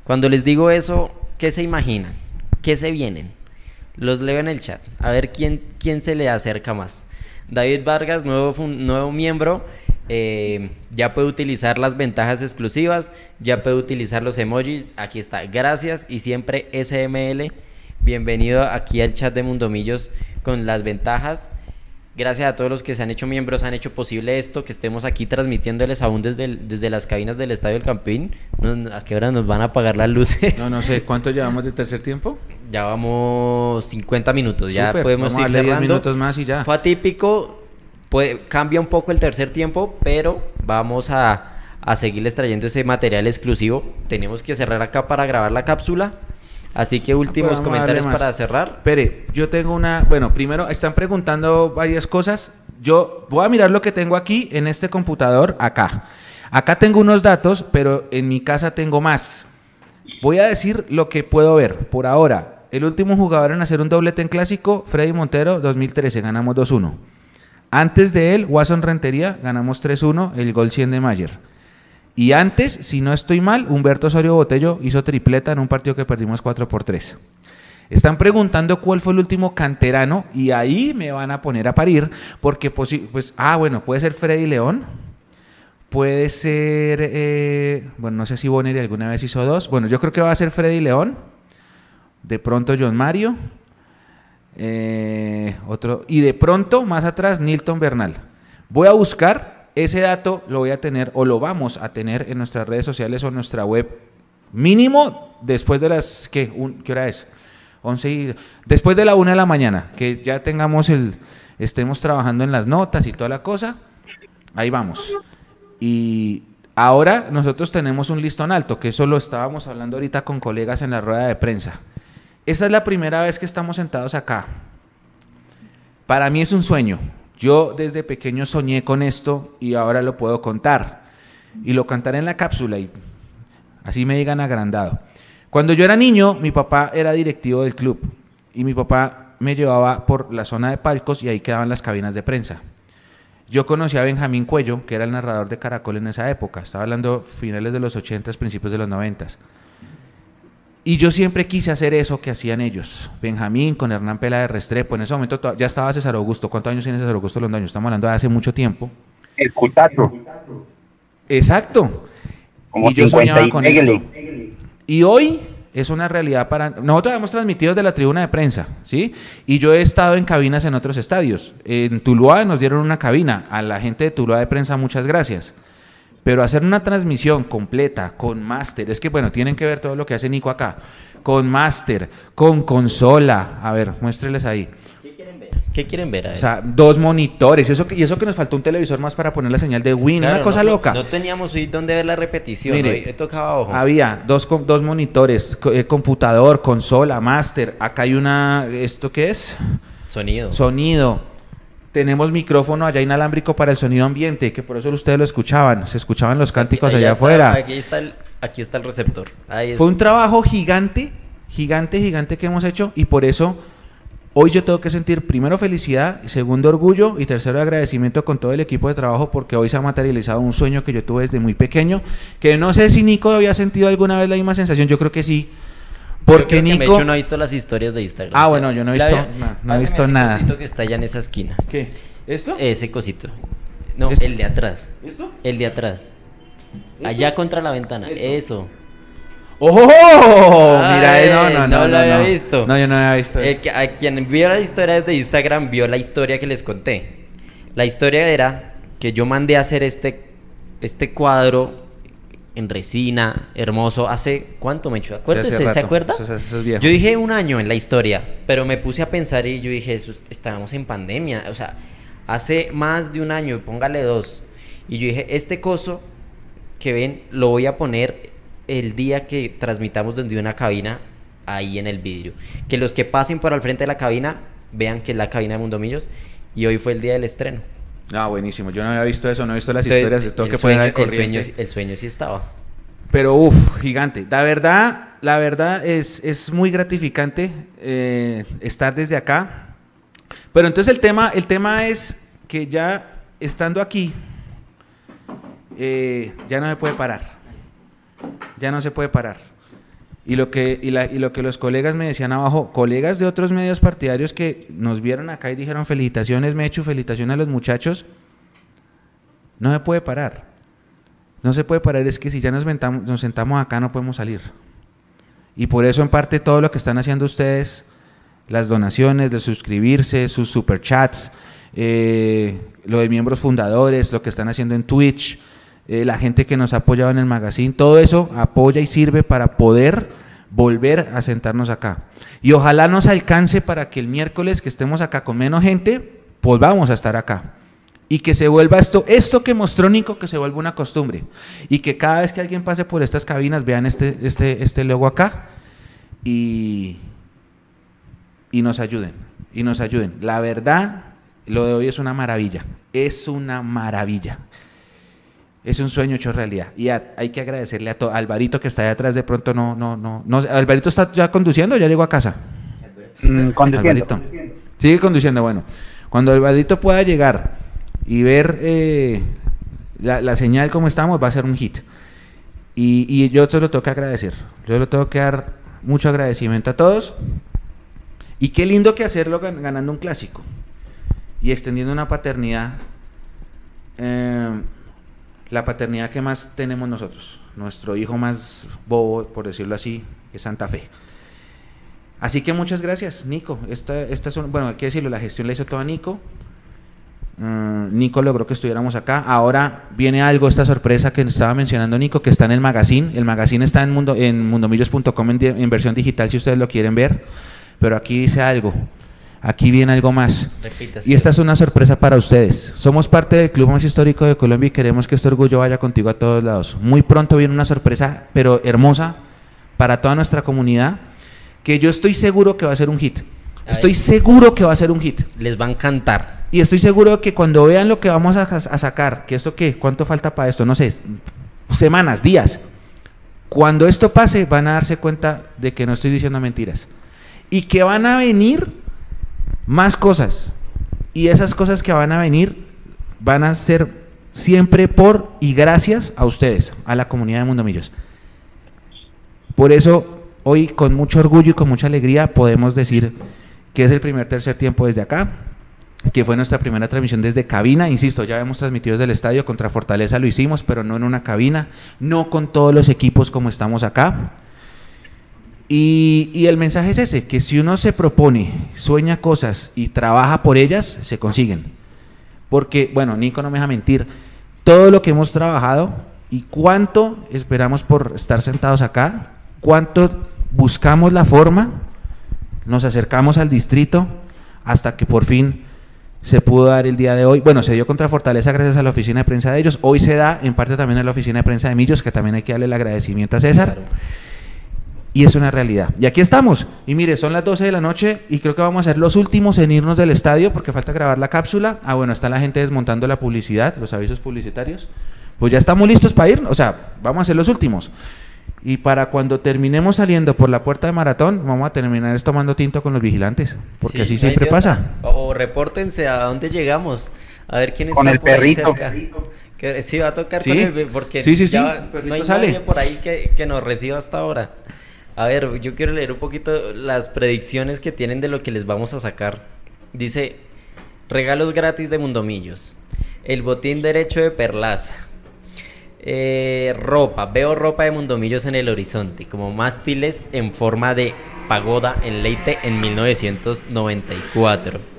Cuando les digo eso, ¿qué se imaginan? ¿Qué se vienen? Los leo en el chat. A ver quién, quién se le acerca más. David Vargas, nuevo, nuevo miembro. Eh, ya puede utilizar las ventajas exclusivas, ya puede utilizar los emojis. Aquí está. Gracias y siempre SML. Bienvenido aquí al chat de Mundomillos con las ventajas. Gracias a todos los que se han hecho miembros, han hecho posible esto, que estemos aquí transmitiéndoles aún desde, desde las cabinas del Estadio del Campín. ¿A qué hora nos van a apagar las luces? No, no sé. [LAUGHS] ¿Cuánto llevamos de tercer tiempo? Ya vamos 50 minutos, ya podemos ir cerrando. 10 minutos más y ya. Fue atípico, puede, cambia un poco el tercer tiempo, pero vamos a, a seguirles trayendo ese material exclusivo. Tenemos que cerrar acá para grabar la cápsula. Así que últimos comentarios para cerrar. Pere, yo tengo una, bueno, primero están preguntando varias cosas. Yo voy a mirar lo que tengo aquí en este computador acá. Acá tengo unos datos, pero en mi casa tengo más. Voy a decir lo que puedo ver por ahora. El último jugador en hacer un doblete en clásico, Freddy Montero, 2013, ganamos 2-1. Antes de él, Watson Rentería, ganamos 3-1, el gol 100 de Mayer. Y antes, si no estoy mal, Humberto Osorio Botello hizo tripleta en un partido que perdimos 4 por 3. Están preguntando cuál fue el último canterano y ahí me van a poner a parir porque pues, ah, bueno, puede ser Freddy León, puede ser, eh, bueno, no sé si Bonner alguna vez hizo dos, bueno, yo creo que va a ser Freddy León, de pronto John Mario, eh, otro, y de pronto más atrás Nilton Bernal. Voy a buscar ese dato lo voy a tener o lo vamos a tener en nuestras redes sociales o en nuestra web. Mínimo después de las... ¿Qué, ¿qué hora es? 11 y, después de la una de la mañana, que ya tengamos el... Estemos trabajando en las notas y toda la cosa. Ahí vamos. Y ahora nosotros tenemos un listón alto, que eso lo estábamos hablando ahorita con colegas en la rueda de prensa. Esta es la primera vez que estamos sentados acá. Para mí es un sueño. Yo desde pequeño soñé con esto y ahora lo puedo contar. Y lo cantaré en la cápsula y así me digan agrandado. Cuando yo era niño, mi papá era directivo del club y mi papá me llevaba por la zona de palcos y ahí quedaban las cabinas de prensa. Yo conocí a Benjamín Cuello, que era el narrador de Caracol en esa época. Estaba hablando finales de los 80, principios de los 90. Y yo siempre quise hacer eso que hacían ellos. Benjamín con Hernán Pela de Restrepo. En ese momento ya estaba César Augusto. ¿Cuántos años tiene César Augusto Londoño? Estamos hablando de hace mucho tiempo. El. Exacto. y yo soñaba con eso. Y hoy es una realidad para... Nosotros hemos transmitido de la tribuna de prensa, ¿sí? Y yo he estado en cabinas en otros estadios. En Tuluá nos dieron una cabina. A la gente de Tuluá de prensa, muchas gracias. Pero hacer una transmisión completa con máster, es que bueno, tienen que ver todo lo que hace Nico acá, con máster, con consola, a ver, muéstreles ahí. ¿Qué quieren ver? ¿Qué quieren ver? O sea, dos monitores, eso, y eso que nos faltó un televisor más para poner la señal de Win, una cosa loca. No teníamos ahí donde ver la repetición, Mire, tocaba ojo. Había dos, dos monitores, eh, computador, consola, máster, acá hay una, ¿esto qué es? Sonido. Sonido tenemos micrófono allá inalámbrico para el sonido ambiente, que por eso ustedes lo escuchaban, se escuchaban los cánticos allá afuera. Aquí está, el, aquí está el receptor. Fue un trabajo gigante, gigante, gigante que hemos hecho y por eso hoy yo tengo que sentir primero felicidad, segundo orgullo y tercero agradecimiento con todo el equipo de trabajo porque hoy se ha materializado un sueño que yo tuve desde muy pequeño, que no sé si Nico había sentido alguna vez la misma sensación, yo creo que sí porque Nico. Que no ha visto las historias de Instagram. Ah, bueno, yo no he visto, no, he visto nada. Ese cosito que está allá en esa esquina. ¿Qué? ¿Esto? Ese cosito. No, el de atrás. ¿Esto? El de atrás. Allá contra la ventana. Eso. ¡Oh! Mira, eh, no, no, no, no, lo había visto. No, yo no había visto eso. a quien vio las historias de Instagram vio la historia que les conté. La historia era que yo mandé a hacer este, este cuadro en resina, hermoso. ¿Hace cuánto me echó? Acuérdese, ¿se acuerda? yo dije un año en la historia, pero me puse a pensar y yo dije, estábamos en pandemia. O sea, hace más de un año, póngale dos. Y yo dije, este coso que ven, lo voy a poner el día que transmitamos desde una cabina ahí en el vidrio. Que los que pasen por al frente de la cabina vean que es la cabina de Mundomillos. Y hoy fue el día del estreno. No, buenísimo. Yo no había visto eso, no he visto las Entonces, historias. Tengo que poner el sueño, el sueño sí estaba. Pero uff, gigante. La verdad, la verdad es, es muy gratificante eh, estar desde acá. Pero entonces el tema, el tema es que ya estando aquí, eh, ya no se puede parar. Ya no se puede parar. Y lo, que, y, la- y lo que los colegas me decían abajo, colegas de otros medios partidarios que nos vieron acá y dijeron felicitaciones, Mechu, felicitaciones a los muchachos, no se puede parar. No se puede parar, es que si ya nos, nos sentamos acá no podemos salir. Y por eso en parte todo lo que están haciendo ustedes, las donaciones, de suscribirse, sus superchats, eh, lo de miembros fundadores, lo que están haciendo en Twitch, eh, la gente que nos ha apoyado en el magazine, todo eso apoya y sirve para poder volver a sentarnos acá. Y ojalá nos alcance para que el miércoles que estemos acá con menos gente, pues vamos a estar acá. Y que se vuelva esto, esto que mostró Nico, que se vuelva una costumbre. Y que cada vez que alguien pase por estas cabinas vean este, este, este logo acá y, y nos ayuden. Y nos ayuden. La verdad, lo de hoy es una maravilla. Es una maravilla. Es un sueño hecho realidad. Y a- hay que agradecerle a to- a Alvarito que está allá atrás. De pronto no, no, no, no. ¿Alvarito está ya conduciendo o ya llegó a casa? Mm, conduciendo. Alvarito. Sigue conduciendo, bueno. Cuando Alvarito pueda llegar y ver eh, la, la señal como estamos, va a ser un hit. Y, y yo se lo tengo que agradecer. Yo le tengo que dar mucho agradecimiento a todos. Y qué lindo que hacerlo gan- ganando un clásico. Y extendiendo una paternidad. eh, la paternidad que más tenemos nosotros. Nuestro hijo más bobo, por decirlo así, es Santa Fe. Así que muchas gracias, Nico. Esta, esta son, bueno, hay que decirlo, la gestión la hizo toda Nico. Mm, Nico logró que estuviéramos acá. Ahora viene algo, esta sorpresa que estaba mencionando Nico, que está en el magazine. El magazine está en, mundo, en mundomillos.com en versión digital si ustedes lo quieren ver. Pero aquí dice algo. Aquí viene algo más. Repítase. Y esta es una sorpresa para ustedes. Somos parte del club más histórico de Colombia y queremos que este orgullo vaya contigo a todos lados. Muy pronto viene una sorpresa, pero hermosa, para toda nuestra comunidad, que yo estoy seguro que va a ser un hit. Estoy seguro que va a ser un hit. Les va a encantar. Y estoy seguro que cuando vean lo que vamos a, a sacar, que esto qué, cuánto falta para esto, no sé, semanas, días. Cuando esto pase, van a darse cuenta de que no estoy diciendo mentiras. Y que van a venir más cosas. Y esas cosas que van a venir van a ser siempre por y gracias a ustedes, a la comunidad de Mundo Millos. Por eso, hoy con mucho orgullo y con mucha alegría podemos decir que es el primer tercer tiempo desde acá, que fue nuestra primera transmisión desde cabina. Insisto, ya hemos transmitido desde el estadio contra Fortaleza, lo hicimos, pero no en una cabina, no con todos los equipos como estamos acá. Y, el mensaje es ese, que si uno se propone, sueña cosas y trabaja por ellas, se consiguen. Porque, bueno, Nico no me deja mentir, todo lo que hemos trabajado y cuánto esperamos por estar sentados acá, cuánto buscamos la forma, nos acercamos al distrito hasta que por fin se pudo dar el día de hoy. Bueno, se dio contra Fortaleza gracias a la oficina de prensa de ellos. Hoy se da en parte también a la oficina de prensa de Millos, que también hay que darle el agradecimiento a César. Y es una realidad. Y aquí estamos. Y mire, son las 12 de la noche y creo que vamos a ser los últimos en irnos del estadio porque falta grabar la cápsula. Ah, bueno, está la gente desmontando la publicidad, los avisos publicitarios. Pues ya estamos listos para ir. O sea, vamos a ser los últimos. Y para cuando terminemos saliendo por la puerta de maratón, vamos a terminar es tomando tinto con los vigilantes. Porque Sí, así no siempre pasa. O, o repórtense a dónde llegamos. A ver quién está Con el por ahí perrito. cerca. Que sí va a tocar Sí. con el porque Sí, sí, sí, ya no hay sale. nadie por ahí que, que nos reciba hasta ahora. A ver, yo quiero leer un poquito las predicciones que tienen de lo que les vamos a sacar. Dice, regalos gratis de Mundomillos. El botín derecho de Perlaza. Eh, ropa, veo ropa de Mundomillos en el horizonte, como mástiles en forma de pagoda en Leite en 1994.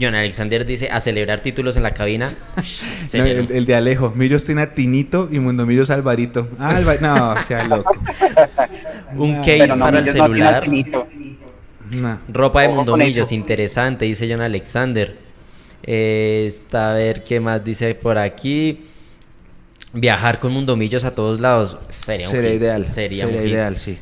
John Alexander dice, a celebrar títulos en la cabina. [LAUGHS] No, el, el de Alejo. Millos tiene a Tinito y Mundo Millos Alvarito. Ah, Alva- no, sea loco. [LAUGHS] Un No, case no, para el celular. Ropa de Mundo Millos, interesante, dice John Alexander. Eh, está a ver qué más dice por aquí. Viajar con Mundo Millos a todos lados. Sería un Sería hit. ideal. Sería, Sería, un hit. ideal, sí.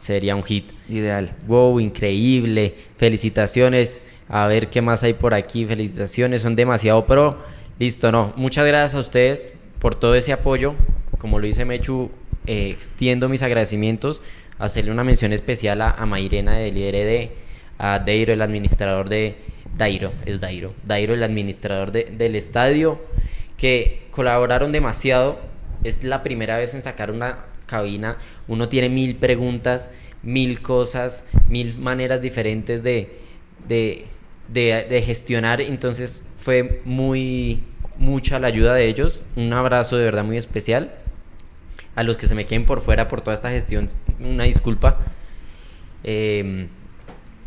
Sería un hit. Ideal. Wow, increíble. Felicitaciones. A ver qué más hay por aquí. Felicitaciones, son demasiado pro. Listo, no. Muchas gracias a ustedes por todo ese apoyo. Como lo dice Mechu, eh, extiendo mis agradecimientos. Hacerle una mención especial a, a Mairena del IRD, a Deiro, el administrador de. Dairo, es Dairo. Dairo, el administrador de- del estadio, que colaboraron demasiado. Es la primera vez en sacar una cabina. Uno tiene mil preguntas, mil cosas, mil maneras diferentes de, de, de- de gestionar. Entonces fue muy mucha la ayuda de ellos. Un abrazo de verdad muy especial. A los que se me queden por fuera por toda esta gestión, una disculpa. Eh,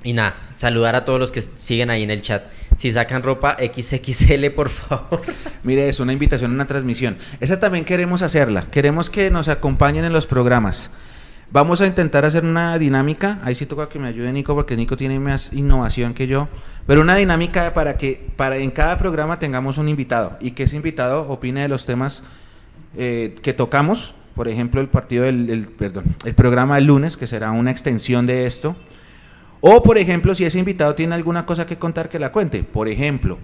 y nada, saludar a todos los que siguen ahí en el chat. Si sacan ropa XXL, por favor. [LAUGHS] Mire, es una invitación a una transmisión. Esa también queremos hacerla. Queremos que nos acompañen en los programas. Vamos a intentar hacer una dinámica. Ahí sí toca que me ayude Nico porque Nico tiene más innovación que yo. Pero una dinámica para que para en cada programa tengamos un invitado y que ese invitado opine de los temas eh, que tocamos. Por ejemplo, el partido del el- perdón, el programa del lunes que será una extensión de esto. O, por ejemplo, si ese invitado tiene alguna cosa que contar, que la cuente. Por ejemplo,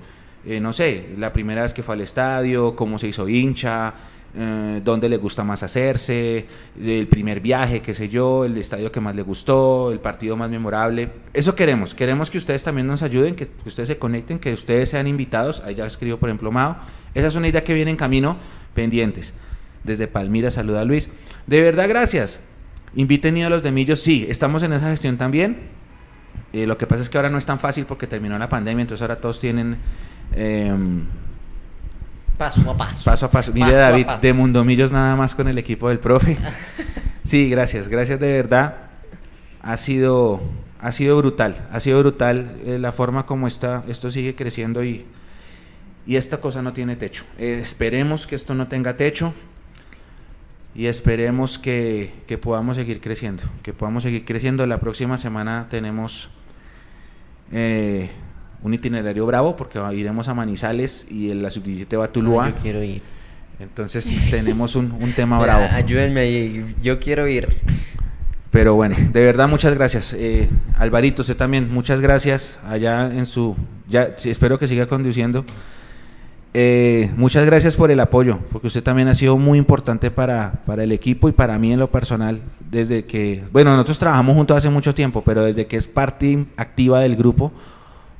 eh, no sé, la primera vez que fue al estadio, cómo se hizo hincha, eh, dónde le gusta más hacerse, el primer viaje, qué sé yo, el estadio que más le gustó, el partido más memorable. Eso queremos. Queremos que ustedes también nos ayuden, que, ustedes se conecten, que ustedes sean invitados. Ahí ya escribo, por ejemplo, Mao. Esa es una idea que viene en camino, pendientes. Desde Palmira, saluda a Luis. De verdad, gracias. Inviten a los de Millos. Sí, estamos en esa gestión también. Eh, lo que pasa es que ahora no es tan fácil porque terminó la pandemia, entonces ahora todos tienen em, Paso a paso. paso a paso. Mire Paso David, paso. de Mundomillos nada más con el equipo del profe. [LAUGHS] sí, gracias, gracias de verdad. Ha sido, ha sido brutal, ha sido brutal eh, la forma como está, esto sigue creciendo y, y esta cosa no tiene techo. Eh, esperemos que esto no tenga techo y esperemos que, que podamos seguir creciendo, que podamos seguir creciendo. La próxima semana tenemos eh, un itinerario bravo porque iremos a Manizales y la sub-17 va a Tuluá. Ah, yo quiero ir. Entonces tenemos un, un tema [LAUGHS] bravo. Ayúdenme yo quiero ir. Pero bueno, de verdad muchas gracias. Eh, Alvarito, usted también, muchas gracias allá en su... Ya, espero que siga conduciendo. Eh, muchas gracias por el apoyo, porque usted también ha sido muy importante para, para el equipo y para mí en lo personal, desde que, bueno, nosotros trabajamos juntos hace mucho tiempo, pero desde que es parte activa del grupo,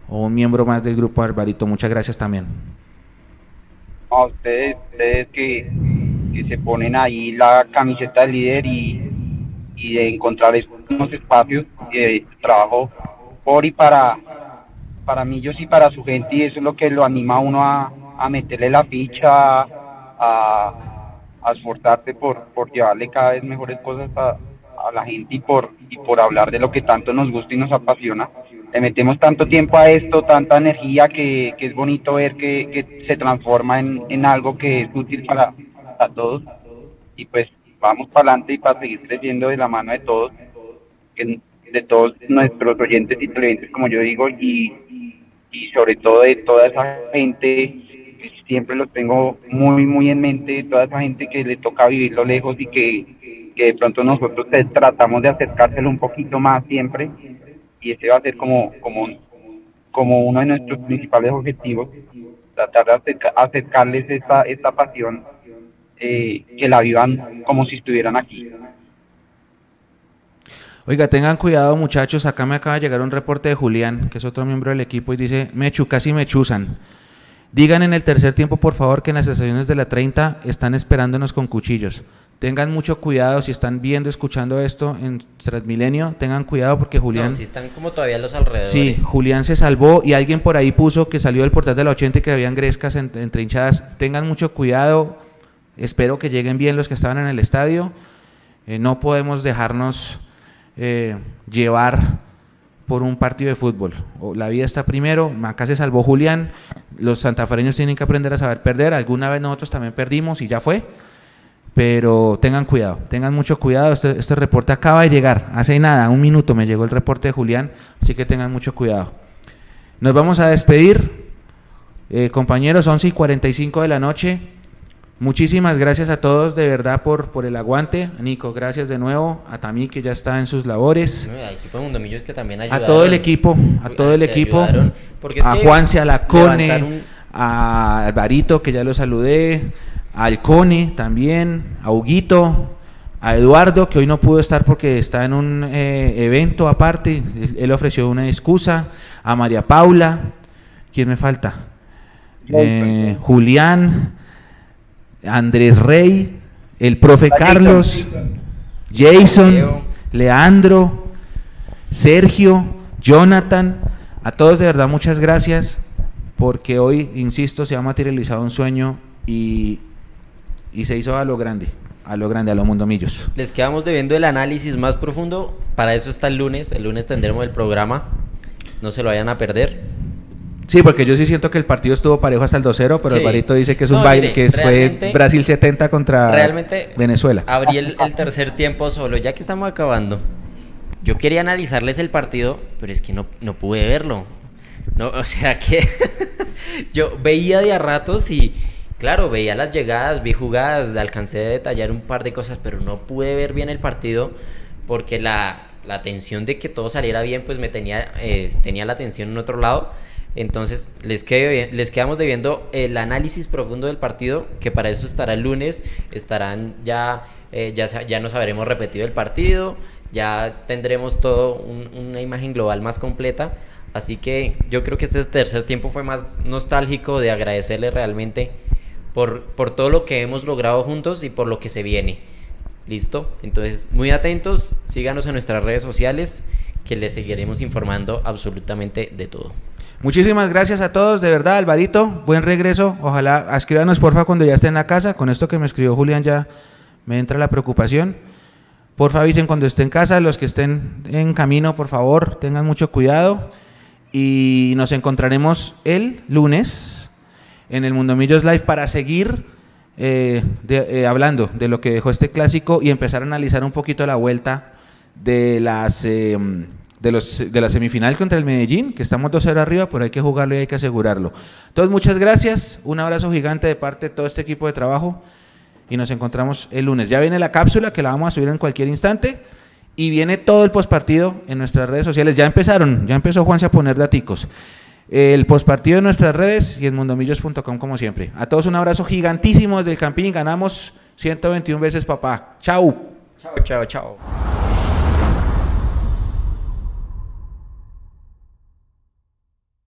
o un miembro más del grupo Alvarito, muchas gracias también. a ustedes, ustedes que, que se ponen ahí la camiseta del líder y, y de encontrar unos espacios de trabajo por y para, para Millos y para su gente y eso es lo que lo anima a uno a, a meterle la ficha, a, a esforzarse por, por llevarle cada vez mejores cosas a, a la gente y por, y por hablar de lo que tanto nos gusta y nos apasiona. Le metemos tanto tiempo a esto, tanta energía que, que es bonito ver que, que se transforma en, en algo que es útil para, para todos. Y pues vamos para adelante y para seguir creciendo de la mano de todos, de todos nuestros oyentes y clientes, como yo digo, y, y sobre todo de toda esa gente que siempre los tengo muy, muy en mente, toda esa gente que le toca vivirlo lejos y que, que de pronto nosotros te- tratamos de acercárselo un poquito más siempre y ese va a ser como, como, como uno de nuestros principales objetivos, tratar de acerca- acercarles esta, esta pasión, eh, que la vivan como si estuvieran aquí. Oiga, tengan cuidado muchachos, acá me acaba de llegar un reporte de Julián, que es otro miembro del equipo, y dice, Mechu, casi me chuzan. Digan en el tercer tiempo, por favor, que en las estaciones de la 30 están esperándonos con cuchillos. Tengan mucho cuidado, si están viendo, escuchando esto en Transmilenio, tengan cuidado porque Julián... No, están como todavía los alrededores. Sí, Julián se salvó y alguien por ahí puso que salió del portal de la 80 y que habían grescas en- entre hinchadas. Tengan mucho cuidado, espero que lleguen bien los que estaban en el estadio. Eh, no podemos dejarnos eh, llevar por un partido de fútbol. La vida está primero, acá se salvó Julián, los santafareños tienen que aprender a saber perder, alguna vez nosotros también perdimos y ya fue, pero tengan cuidado, tengan mucho cuidado, este, este reporte acaba de llegar, hace nada, un minuto me llegó el reporte de Julián, así que tengan mucho cuidado. Nos vamos a despedir, eh, compañeros, 11 y 45 de la noche, Muchísimas gracias a todos de verdad por, por el aguante. Nico, gracias de nuevo. A Tamí que ya está en sus labores. No, al equipo de Mundo Millos que también A todo el equipo, a todo el equipo. ayudaron, A que Juanse, a la Cone, levantar un- a Alvarito, que ya lo saludé. Al Cone también. A Huguito. A Eduardo, que hoy no pudo estar porque está en un eh, evento aparte. Él- ofreció una excusa. A María Paula. ¿Quién me falta? Eh, Julián. Andrés Rey. El profe Carlos. Jason. Leandro. Sergio. Jonathan. A todos de verdad muchas gracias. Porque hoy, insisto, se ha materializado un sueño y, y se hizo a lo grande. A lo grande, a los mundomillos. Les quedamos debiendo el análisis más profundo. Para eso está el lunes. El lunes tendremos el programa. No se lo vayan a perder. Sí, porque yo sí siento que el partido estuvo parejo hasta el 2-0, pero Sí. Alvarito dice que es un No, baile, que fue Brasil 70 contra Realmente Venezuela. abrí el, el tercer tiempo solo, ya que estamos acabando. Yo quería analizarles el partido, pero es que no, no pude verlo. No, o sea que [LAUGHS] yo veía de a ratos y, claro, veía las llegadas, vi jugadas, alcancé a detallar un par de cosas, pero no pude ver bien el partido porque la, la tensión de que todo saliera bien, pues me tenía, eh, tenía la atención en otro lado. Entonces, les, quedo- les quedamos debiendo el análisis profundo del partido, que para eso estará el lunes, estarán ya, eh, ya, ya nos habremos repetido el partido, ya tendremos todo un- una imagen global más completa. Así que yo creo que este tercer tiempo fue más nostálgico de agradecerle realmente por, por todo lo que hemos logrado juntos y por lo que se viene. ¿Listo? Entonces, muy atentos, síganos en nuestras redes sociales, que les seguiremos informando absolutamente de todo. Muchísimas gracias a todos, de verdad, Alvarito, buen regreso. Ojalá escríbanos porfa cuando ya esté en la casa. Con esto que me escribió Julián ya me entra la preocupación. Porfa avisen cuando esté en casa, los que estén en camino, por favor, tengan mucho cuidado. Y nos encontraremos el lunes en el Mundo Millos Live para seguir eh, eh, hablando de lo que dejó este clásico y empezar a analizar un poquito la vuelta de las eh, de los de la semifinal contra el Medellín, que estamos 2-0 arriba, pero hay que jugarlo y hay que asegurarlo. Entonces, muchas gracias, un abrazo gigante de parte de todo este equipo de trabajo y nos encontramos el lunes. Ya viene la cápsula que la vamos a subir en cualquier instante y viene todo el postpartido en nuestras redes sociales. Ya empezaron, ya empezó Juanse a poner daticos. El postpartido en nuestras redes y en mundomillos.com como siempre. A todos un abrazo gigantísimo desde el Campín. Ganamos 121 veces, papá. Chau. Chao, chao, chao.